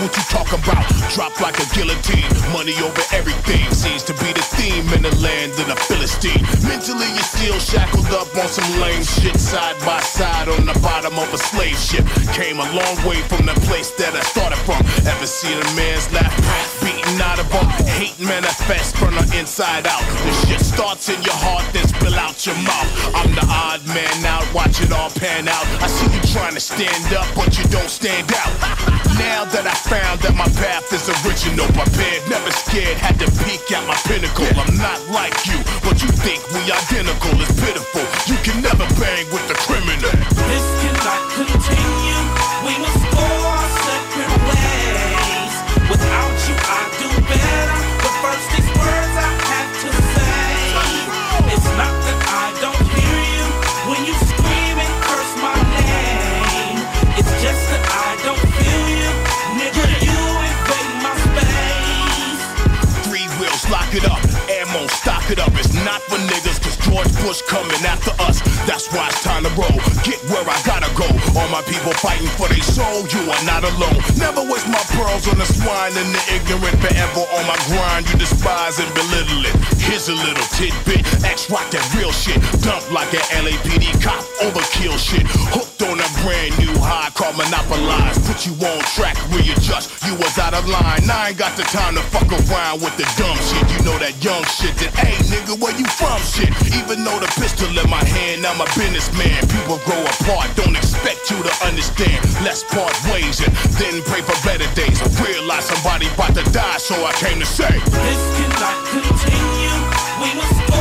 What you talk about. Drop like a guillotine, money over everything seems to be the theme in the land of the Philistine. Mentally, you're still shackled up on some lame shit, side by side on the bottom of a slave ship. Came a long way from the place that I started from. Ever seen a man's laugh beating out of him? Hate manifest from the inside out. The shit starts in your heart, then spill out your mouth. I'm the odd man out, watch it all pan out. I see you trying to stand up, but you don't stand out. <laughs> Now that I found that my path is original, prepared, never scared, had to peek at my pinnacle. I'm not like you, but you think we identical. It's pitiful. You can never bang with the criminal. This cannot continue. It up. Ammo, stock it up. It's not for niggas, George Bush coming after us. That's why it's time to roll. Get where I gotta go. All my people fighting for their soul. You are not alone. Never waste my pearls on the swine and the ignorant. Forever on my grind. You despise and belittle it. Here's a little tidbit. X rock that real shit. Dump like an LAPD cop. Overkill shit. Hooked on a brand new high called Monopolize. Put you on track, readjust. You was out of line. Now I ain't got the time to fuck around with the dumb shit. You know that young shit that, hey nigga, where you from shit? Even though the pistol in my hand, I'm a businessman. People grow apart, don't expect you to understand. Let's part ways and then pray for better days. I realize somebody about to die, so I came to say. This cannot continue. We must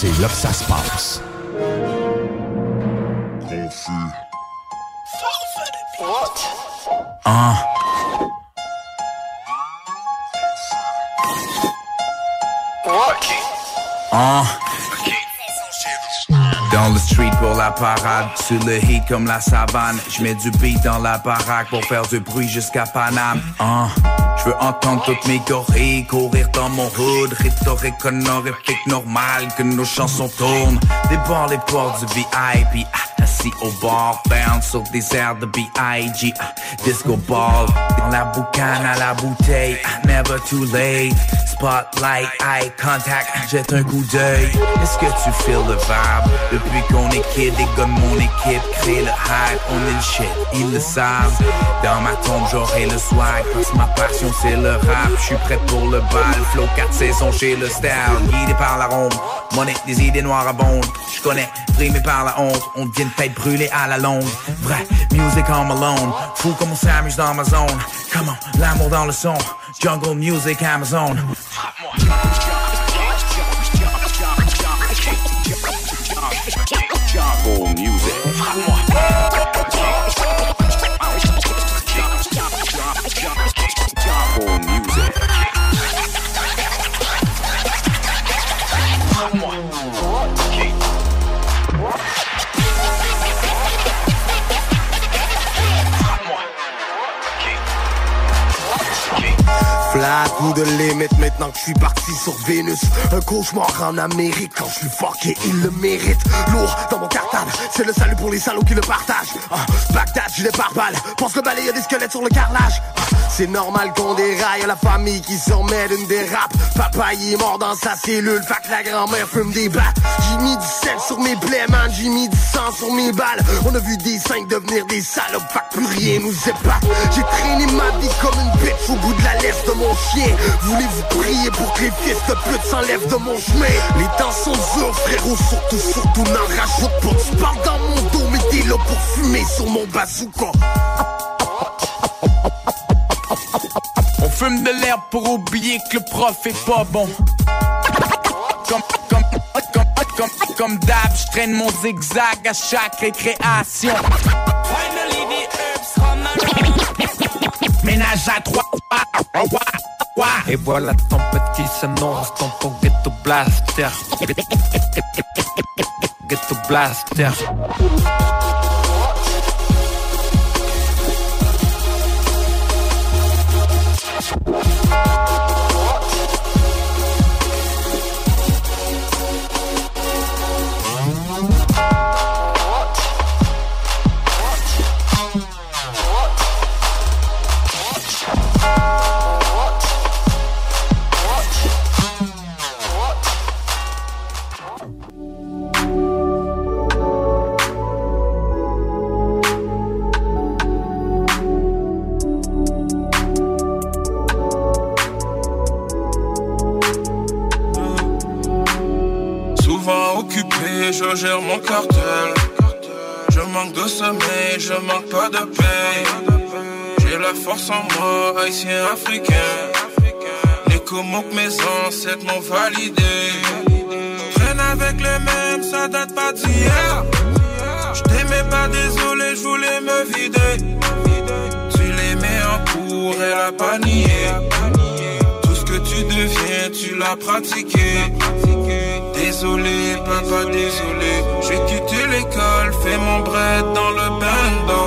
c'est là que ça se passe. Uh. Uh. Dans le street pour la parade, sur le hit comme la savane. Je mets du beat dans la baraque pour faire du bruit jusqu'à Paname. Uh. Je veux entendre toutes mes gorilles courir dans mon hood. Rhétorique honorifique normal que nos chansons tournent. Débord les portes du VIP. ah, Assis au bar, bound sur des airs de B.I.G. ah, Disco ball, dans la boucane à la bouteille. Never too late. Spotlight, eye contact, jette un coup d'œil. Est-ce que tu feel le vibe? Depuis qu'on est kid, les gars mon équipe créent le hype. On est le shit, ils le savent. Dans ma tombe, j'aurai le swag. Parce ma passion, c'est le rap. Je suis prêt pour le bal. Flow 4 saisons chez le style. Guidé par la ronde. Monnaie des idées noires abondent. Je connais, primé par la honte. On devient une tête brûlée à la longue. Vrai, music on Malone. Fou comme on s'amuse dans ma zone. Come on, l'amour dans le son. Jungle music Amazon. Ou de limite maintenant que je suis parti sur Vénus. Un cauchemar en Amérique quand je suis fucké, il le mérite. Lourd dans mon cartable, c'est le salut pour les salauds qui le partagent. Ah, Bagdad, je les pare-balles, pense que balayer des squelettes sur le carrelage. Ah, C'est normal qu'on déraille, la famille qui s'en met d'une dérape. Papa il est mort dans sa cellule, que la grand-mère fume des battes. J'ai mis du sel sur mes plaies, man, j'ai mis du sang sur mes balles. On a vu des cinq devenir des salopes, que plus rien nous épate. J'ai traîné ma vie comme une bitch au bout de la laisse de mon chien Voulez-vous prier pour que les fils de pute s'enlèvent de mon chemin? Les temps sont durs frérot surtout surtout n'en rajoute pas Tu parles dans mon dos mais t'es pour fumer sur mon bazooka On fume de l'herbe pour oublier que le prof est pas bon. Comme, comme, comme, comme, comme d'hab, je traîne mon zigzag à chaque récréation. Ménage à trois. Et voilà tempête qui s'annonce dans ton ghetto blaster. Ghetto blaster. Je gère mon cartel. Je manque de sommeil, je manque pas de paix. J'ai la force en moi, haïtien africain. Les que mes ancêtres m'ont validé. Traîne avec les mêmes, ça date pas d'hier. Je t'aimais pas, désolé, je voulais me vider. Tu les mets en cours, elle a pas l'as pratiqué. Désolé, papa, désolé. J'ai quitté l'école, fait mon bread dans le bando.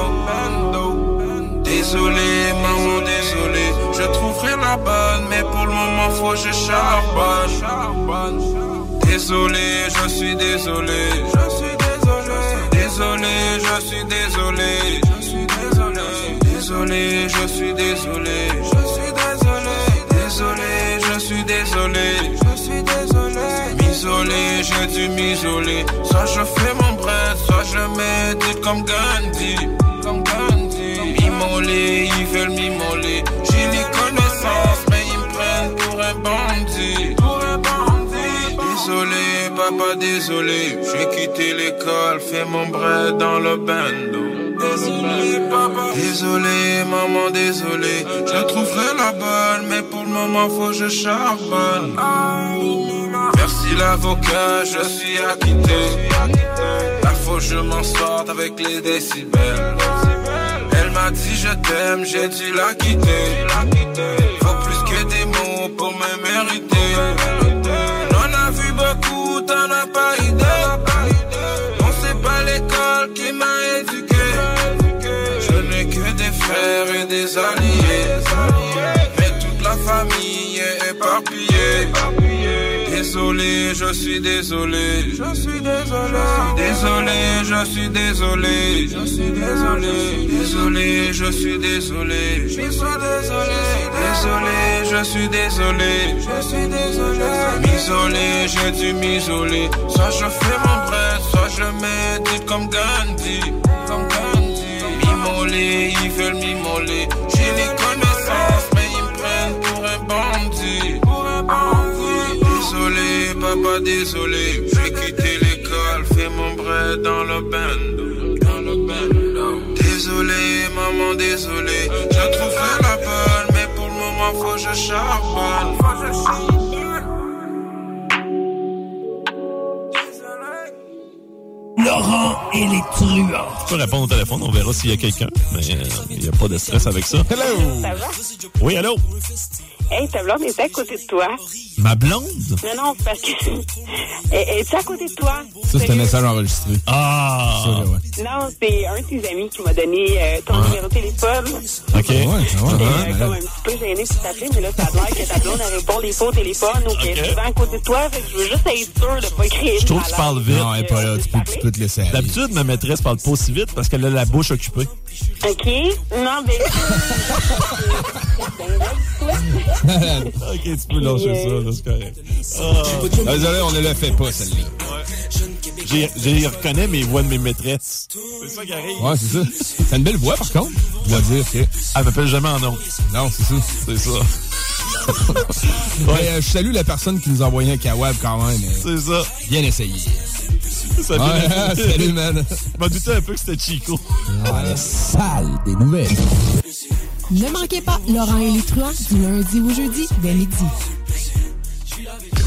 Désolé, maman, désolé. Je trouverai la bonne, mais pour le moment, faut que je charbonne. Désolé, je suis désolé. Je suis désolé. Désolé, je suis désolé. Je suis désolé. Désolé, je suis désolé. Je suis désolé. Désolé, désolé. Je suis désolé. M'isoler, j'ai dû m'isoler. Soit je fais mon bread, soit je médite comme Gandhi. Comme Gandhi. M'immoler, ils veulent m'immoler. J'ai les connaissances, mais ils me prennent pour un bandit. Désolé, papa, désolé. J'ai quitté l'école, fait mon bread dans le bando. Désolé, papa. Désolé, maman, désolé. Je trouverai la bonne, mais pour le moment, faut que je charbonne. Merci l'avocat, je suis acquitté. La faut que je m'en sorte avec les décibels. Elle m'a dit je t'aime, j'ai dû la quitter. Désolé, je suis désolé. Je suis désolé. Désolé, je suis désolé. Je suis désolé. Désolé, je suis désolé. Je suis désolé. Désolé, je suis désolé. Je suis désolé. M'isoler, j'ai dû m'isoler. Soit je fais mon bread, soit je médite. Comme Gandhi. Désolé, papa, désolé. J'ai quitté l'école, fait mon bread dans le bando. Dans le bando. Désolé, maman, désolé. Je trouverai la bonne, mais pour le moment, faut que je charbonne. Faut que je charbonne. Laurent et les truands. Tu peux répondre au téléphone, on verra s'il y a quelqu'un. Mais euh, il n'y a pas de stress avec ça. Hello! Ça va? Oui, allô? Hey, ta blonde est à côté de toi. Ma blonde? Non, non, parce que. <laughs> Elle est à côté de toi? Ça, c'est un message enregistré. Ah! Ça, là, ouais. Non, c'est un de tes amis qui m'a donné euh, ton Ah. numéro de téléphone. OK. Ouais, ouais, J'étais ouais, euh, ouais. comme un petit peu gêné pour t'appeler, mais là, ça a l'air que ta blonde elle répond des fois au téléphone ou qu'elle est souvent à côté de toi. Fait que je veux juste être sûr de pas créer Je trouve que tu parles vite. Non, elle est pas là, tu peux, tu peux te laisser aller. D'habitude, ma maîtresse parle pas aussi vite parce qu'elle a la bouche occupée. OK? Non, mais. <laughs> ok, tu peux lâcher ça, c'est correct. Ah, Désolé, on ne le fait pas, celle-là. J'ai- Je reconnais mes voix de mes maîtresses. C'est ça qui arrive. Ouais, c'est ça. C'est une belle voix, par contre. je dois dire que. Elle m'appelle jamais en nom. Non, c'est ça. C'est ça. <laughs> ouais, euh, je salue la personne qui nous a envoyé un kawab quand même. C'est ça. Bien essayé. Ça vient Ouais, de- <laughs> salut, man. Je m'en doutais un peu que c'était Chico. Ouais, sale des nouvelles. Ne manquez pas Laurent et les truands du lundi au jeudi dès midi.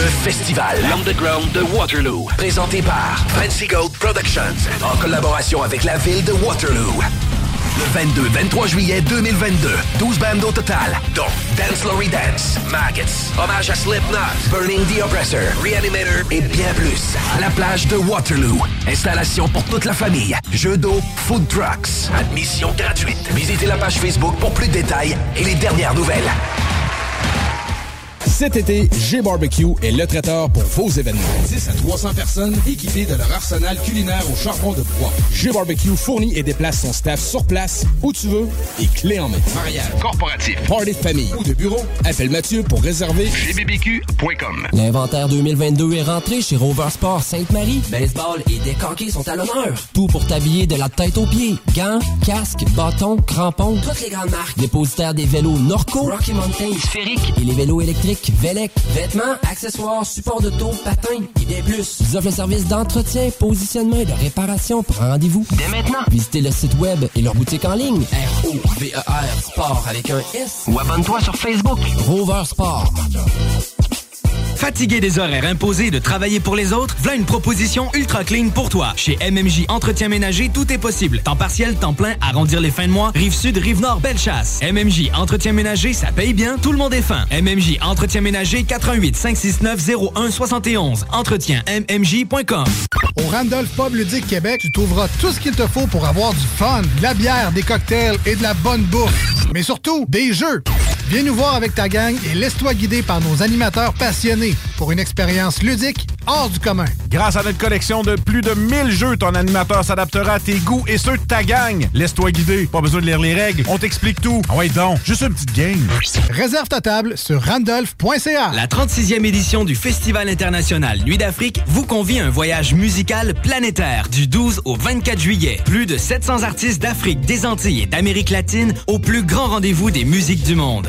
Le festival L'Underground de Waterloo, présenté par Fancy Gold Productions, en collaboration avec la ville de Waterloo. Le 22-23 juillet 2022, 12 bandes au total, dont Dance Lory Dance, Maggots, Hommage à Slipknot, Burning the Oppressor, Reanimator et bien plus. La plage de Waterloo. Installation pour toute la famille. Jeux d'eau, food trucks. Admission gratuite. Visitez la page Facebook pour plus de détails et les dernières nouvelles. Cet été, G-Barbecue est le traiteur pour vos événements. 10 à 300 personnes équipées de leur arsenal culinaire au charbon de bois. G-Barbecue fournit et déplace son staff sur place, où tu veux, et clé en main. Mariage, corporatif, party de famille ou de bureau, appelle Mathieu pour réserver gbbq.com. L'inventaire 2022 est rentré chez Rover Sport Sainte-Marie. Baseball et décanqués sont à l'honneur. Tout pour t'habiller de la tête aux pieds. Gants, casques, bâtons, crampons. Toutes les grandes marques. Dépositaire des vélos Norco, Rocky Mountain, Sphérique et les vélos électriques Velec. Vêtements, accessoires, supports de taux, patins et bien plus. Ils offrent le service d'entretien, positionnement et de réparation. Prends rendez-vous dès maintenant. Visitez le site web et leur boutique en ligne. R-O-V-E-R Sport avec un S. Ou abonne-toi sur Facebook. Rover Sport. Fatigué des horaires imposés de travailler pour les autres? Voilà une proposition ultra clean pour toi. Chez MMJ Entretien Ménager, tout est possible. Temps partiel, temps plein, arrondir les fins de mois, rive sud, rive nord, belle chasse. MMJ Entretien Ménager, ça paye bien, tout le monde est fin. MMJ Entretien Ménager, 88 569 01 71. Entretien MMJ.com. Au Randolph Pub Ludique Québec, tu trouveras tout ce qu'il te faut pour avoir du fun, de la bière, des cocktails et de la bonne bouffe. Mais surtout, des jeux. Viens nous voir avec ta gang et laisse-toi guider par nos animateurs passionnés pour une expérience ludique hors du commun. Grâce à notre collection de plus de 1000 jeux, ton animateur s'adaptera à tes goûts et ceux de ta gang. Laisse-toi guider. Pas besoin de lire les règles. On t'explique tout. Ah ouais, donc, juste une petite game. Réserve ta table sur randolph.ca. La 36e édition du Festival international Nuit d'Afrique vous convie à un voyage musical planétaire du 12 au 24 juillet. Plus de 700 artistes d'Afrique, des Antilles et d'Amérique latine au plus grand rendez-vous des musiques du monde.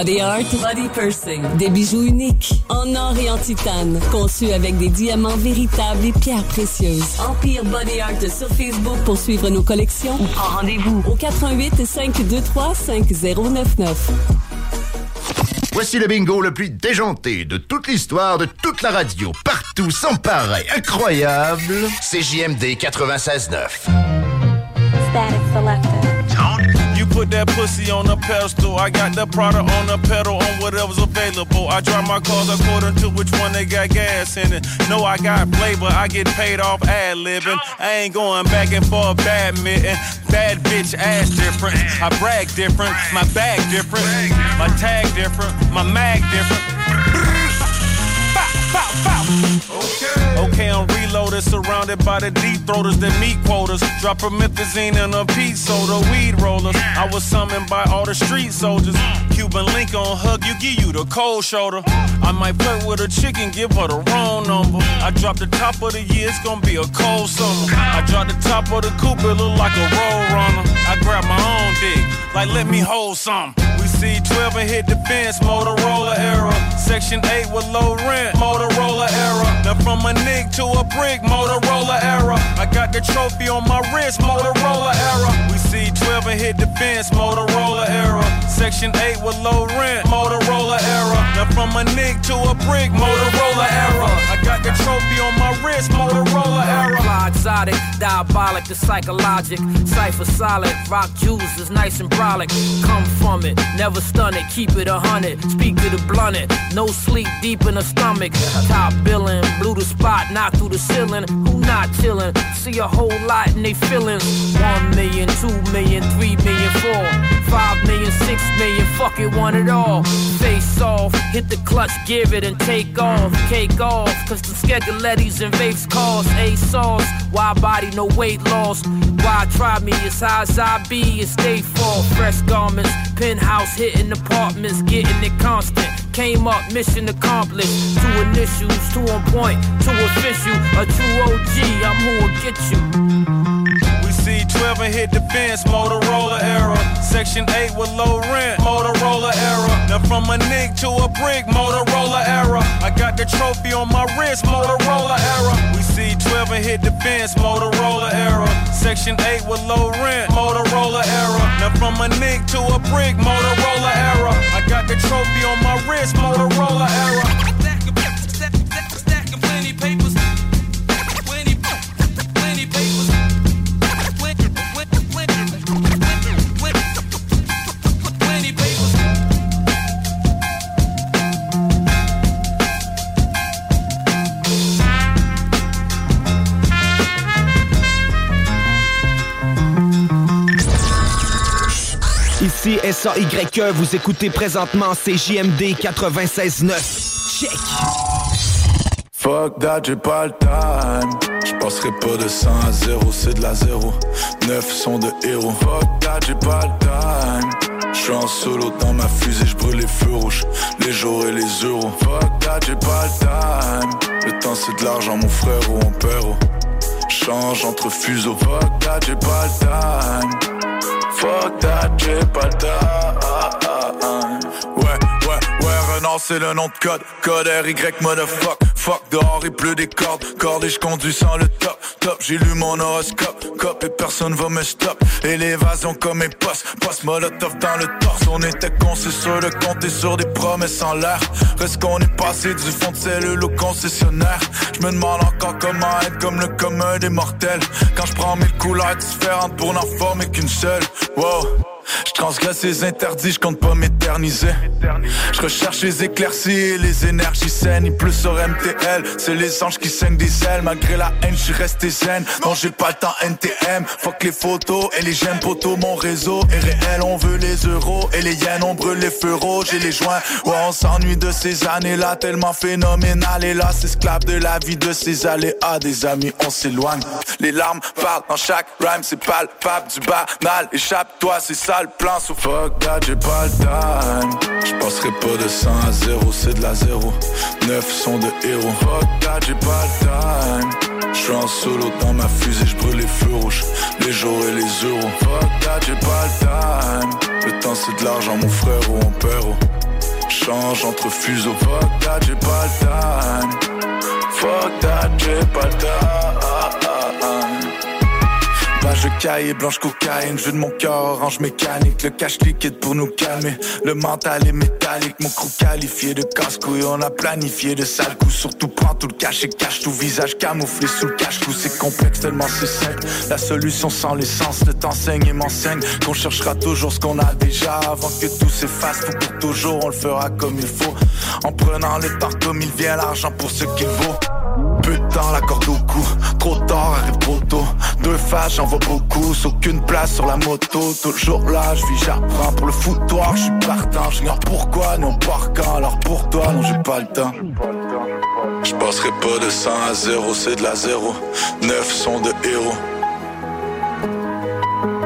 Body Art, Body Pursing. Des bijoux uniques, en or et en titane, conçus avec des diamants véritables et pierres précieuses. Empire Body Art sur Facebook pour suivre nos collections ou prends rendez-vous au 88 523 5099. Voici le bingo le plus déjanté de toute l'histoire de toute la radio. Partout, sans pareil, incroyable. CJMD 96.9. Static selected. Put that pussy on a pedestal. I got the product on the pedal on whatever's available. I drive my cars according to which one they got gas in it. No, I got flavor. I get paid off ad libbing. I ain't going back and forth badminton. Bad bitch ass different. I brag different. My bag different. My tag different. My mag different. Bow, bow, bow. Okay. Okay, I'm reloaded surrounded by the deep throaters the meat quotas. Drop promethazine and a peat soda, weed rollers. I was summoned by all the street soldiers. Cuban link on hug you, give you the cold shoulder. I might flirt with a chicken, give her the wrong number. I drop the top of the year, it's gonna be a cold summer. I drop the top of the coupe, it look like a roll runner. I grab my own dick, like let me hold some. We see 12 and hit the fence, Motorola era. Section 8 with low rent, Motorola era. Now from a nick to a brick, Motorola era. I got the trophy on my wrist, Motorola era. We see 12 and hit the fence, Motorola era. Section 8 with low rent, Motorola era. Now from a nick to a brick, Motorola era. I got the trophy on my wrist, Motorola era. Exotic, diabolic, the psychologic, cipher solid, rock juice is nice and brolic. Come from it, never stun it, keep it a hundred. Speak to the blunted, no sleep deep in the stomach. Top billing, blew the spot, knocked through the ceiling. Who not chillin'? See a whole lot in they feelings. One million, two million, three million, four, five million, six million, fuck it, want it all. Face off, hit the clutch, give it and take off. Cake off, cause the Skegalettis and vapes cost A sauce. Why body, no weight loss? Why try me as high as I be and stay fall? Fresh garments, penthouse hitting apartments, getting it constant. Came up, mission accomplished. Two initials, two on point, two official. A true OG, I'm who'll get you. We see 12 and hit the fence, Motorola era. Section 8 with low rent, Motorola era. Now from a nick to a brick, Motorola era. I got the trophy on my wrist, Motorola era. We see 12 and hit the fence, Motorola era. Section 8 with low rent, Motorola era. Now from a nick to a brick, Motorola era. I got the trophy on my wrist, Motorola era. Ici SAYE, vous écoutez présentement CJMD 96.9. Check! Fuck that, j'ai pas le time. J'passerai pas de 100 à 0, c'est de la 0. 9 sont de héros. Fuck that, j'ai pas le time. J'suis en solo dans ma fusée, j'brûle les feux rouges, les jours et les euros. Fuck that, j'ai pas le time. Le temps c'est de l'argent, mon frère ou mon père. oh. Change entre fuseaux. Fuck that, j'ai pas le time. Fuck that, j'ai pas le Renard c'est le nom de code. Code RY, motherfuck. Fuck, dehors il pleut des cordes. Cordes et je conduis sans le top. Top, j'ai lu mon horoscope. Cop et personne va me stop. Élévation comme mes postes. Poste molotov dans le torse. On était con, c'est sûr de compter sur des promesses en l'air. Reste qu'on est passé du fond de cellule au concessionnaire. Je me demande encore comment être comme le commun des mortels. Quand je prends mille couleurs différentes pour n'en former qu'une seule. Wow. Je les interdits, je compte pas m'éterniser. Je recherche les éclaircies et les énergies saines. Il pleut sur MTL, c'est les anges qui saignent des ailes. Malgré la haine, je suis resté zen. Non, j'ai pas le temps NTM. Fuck les photos et les j'aime poteaux. Mon réseau est réel, on veut les euros. Et les yens, on brûle les rouges et les joints. Ouais, on s'ennuie de ces années-là, tellement phénoménal. Et là, esclave de la vie de ces aléas. Des amis, on s'éloigne. Les larmes parlent dans chaque rhyme, c'est palpable du banal. Échappe-toi, c'est ça le plan. So fuck j'ai pas le time. J'passerai pas de 100 à 0, c'est de la 0. 9 sont de héros. Fuck that, j'ai pas le time. J'suis en solo dans ma fusée, j'brûle les feux rouges, les jours et les euros. Fuck that, j'ai pas le time. Le temps c'est de l'argent, mon frère ou mon père. oh. Change entre fuseaux. Fuck that, j'ai pas le time. Fuck that, j'ai pas le time. Page cahier, blanche cocaïne, jeu de mon cœur, orange mécanique, le cash liquide pour nous calmer. Le mental est métallique, mon crew qualifié de casse-couille, on a planifié de sales coups. Surtout prends tout le cash et cache tout visage camouflé sous le cache-cou. C'est complexe tellement c'est simple. La solution sans l'essence, le t'enseigne et m'enseigne qu'on cherchera toujours ce qu'on a déjà avant que tout s'efface. Faut pour toujours, on le fera comme il faut. En prenant le temps comme il vient, l'argent pour ce qu'il vaut. Temps, la corde au cou. Trop tard, arrive trop tôt. Deux faces, vois beaucoup. Aucune place sur la moto. Toujours là, je vis, j'apprends pour le foutoir. Je suis partant, j'ignore pourquoi, non par quand. Alors pour toi, non, j'ai pas le temps. Je passerai pas de 100 à 0, c'est de la 0. 9 sont de héros.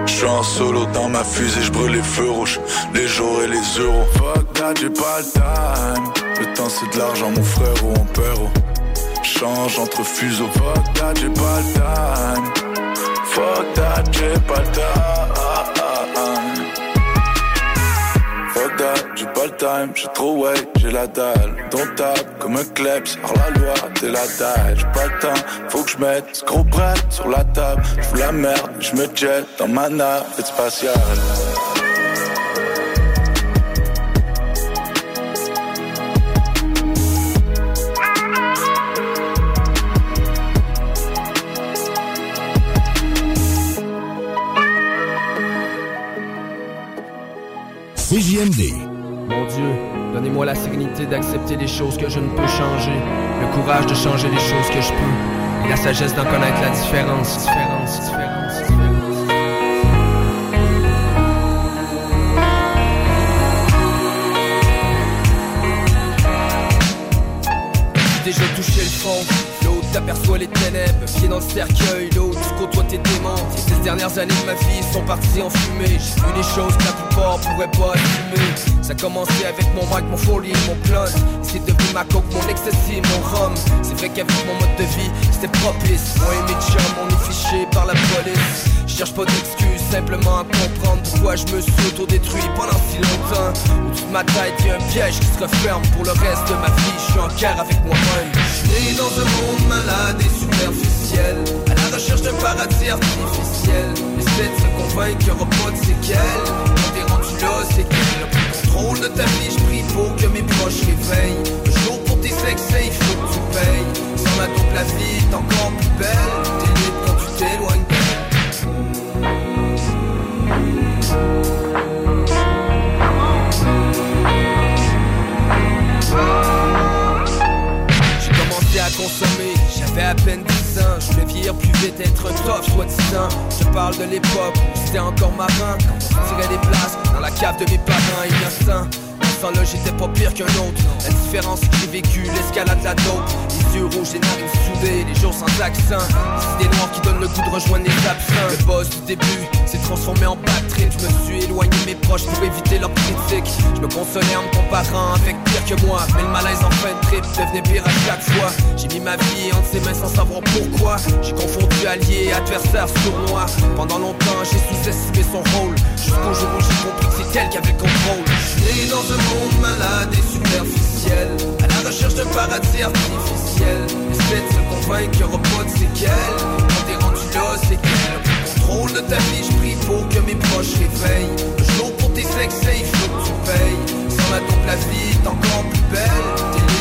J'suis en solo dans ma fusée, j'brûle les feux rouges, les jours et les euros. Fuck that, j'ai pas le time. Le temps c'est de l'argent, mon frère ou mon père. oh. Change entre fuseaux. Fuck that, j'ai pas le time. Fuck that, j'ai pas le time. Fuck that, j'ai pas le time, j'ai trop way, j'ai la dalle. Ton table comme un kleps, hors la loi, t'es la taille. J'ai pas le temps, faut que je mette ce gros bret sur la table. J'fous la merde, je me jette dans ma navette spatiale. Mon Dieu, donnez-moi la sérénité d'accepter les choses que je ne peux changer, le courage de changer les choses que je peux, et la sagesse d'en connaître la différence, différence, différence, différence. Déjà touché le fond, l'autre t'aperçoit les ténèbres, pied dans le cercueil, côtoies tes démons. Ces dernières années de ma vie sont parties en fumée, j'ai vu des choses que la plupart pourraient pas assumer. Ça a commencé avec mon mic, mon folie, mon plot, c'est devenu ma coke, mon ecstasy, mon rhum. C'est vrai qu'avec mon mode de vie, c'était propice. Mes chums, on est fichés par la police. Je cherche pas d'excuses, simplement à comprendre pourquoi je me suis auto-détruit pendant si longtemps. Au-dessus de ma tête, y a un piège qui se referme pour le reste de ma vie. Je suis en guerre avec moi-même. Je dans un monde malade et superficiel, recherche d'un paradis artificiel. Essaie de se convaincre qu'il y aura pas de séquelles. Quand t'es rendu là, c'est qu'il le contrôle de ta vie. Je prie pour que mes proches réveillent. Le jour pour tes excès, il faut que tu payes. Sans la dope, la vie est encore plus belle. T'es libre quand tu t'éloignes. J'ai commencé à consommer, j'avais à peine 10 Je vieillir plus vite, être top, soit disant Je parle de l'époque c'était encore marin. Quand on tirait des places dans la cave de mes parents innocents Ce temps-là, j'étais pas pire qu'un autre. La différence j'ai vécu l'escalade de la dope. Les yeux rouges, les narines soudées, les jours sans accent. C'est des noirs qui donnent le goût de rejoindre les absents. Le boss du début s'est transformé en bad trip Je me suis éloigné de mes proches pour éviter leurs critiques. Je me consolais en me comparant avec pire que moi. Mais le malaise en fin de trip devenait pire à chaque fois. J'ai mis ma vie entre ses mains sans savoir pourquoi. J'ai confondu allié adversaire sournois Pendant longtemps j'ai sous-estimé son rôle. Jusqu'au jour où j'ai compris que c'est elle qui avait le contrôle dans un monde malade et superficiel. À la recherche d'un paradis artificiel. Essaie de se convaincre qu'il y aura pas de séquelles. Quand t'es rendu là c'est Le contrôle de ta vie, je prie pour que mes proches réveillent. Le jour pour tes excès, il faut que tu payes. Sans la dope, la vie est encore plus belle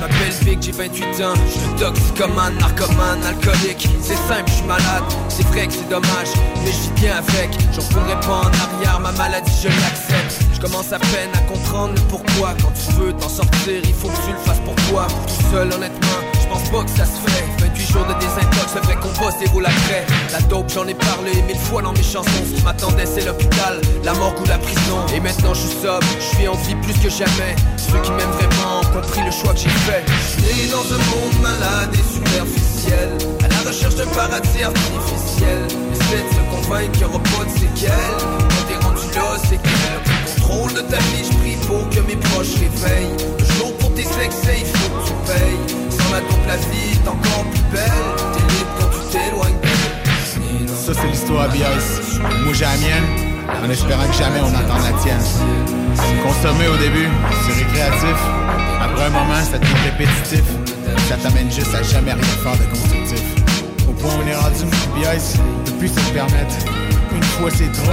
Je m'appelle Vic, j'ai 28 ans. Je suis toxicomane, narcomane, alcoolique. C'est simple, je suis malade, c'est vrai que c'est dommage Mais vis bien avec, j'en retournerai pas en arrière Ma maladie, je l'accepte. Je commence à peine à comprendre le pourquoi. Quand tu veux t'en sortir, il faut que tu le fasses pour toi. Tout seul, honnêtement, pense pas que ça se fait. 28 jours de désintox, le vrai combat c'est vaut la craie? La dope j'en ai parlé mille fois dans mes chansons. Ce qui m'attendait c'est l'hôpital, la mort ou la prison. Et maintenant je suis sobre, je suis en vie plus que jamais. Ceux qui m'aiment vraiment ont compris le choix que j'ai fait. Je dans un monde malade et superficiel. À la recherche d'un paradis artificiel. Essaie de se convaincre qu'il y aura pas de séquelles. Quand t'es rendu là c'est le contrôle de ta vie Je prie pour que mes proches réveillent. Le jour pour tes excès il faut que tu payes La vie est encore plus belle Ça, c'est l'histoire BIS. Moi, j'ai la mienne, en espérant que jamais on entende la tienne. Consommer au début, c'est récréatif. Après un moment, ça devient répétitif. Ça t'amène juste à jamais rien faire de constructif. Au point où on est rendu, on peut plus se permettre. Une fois c'est trop,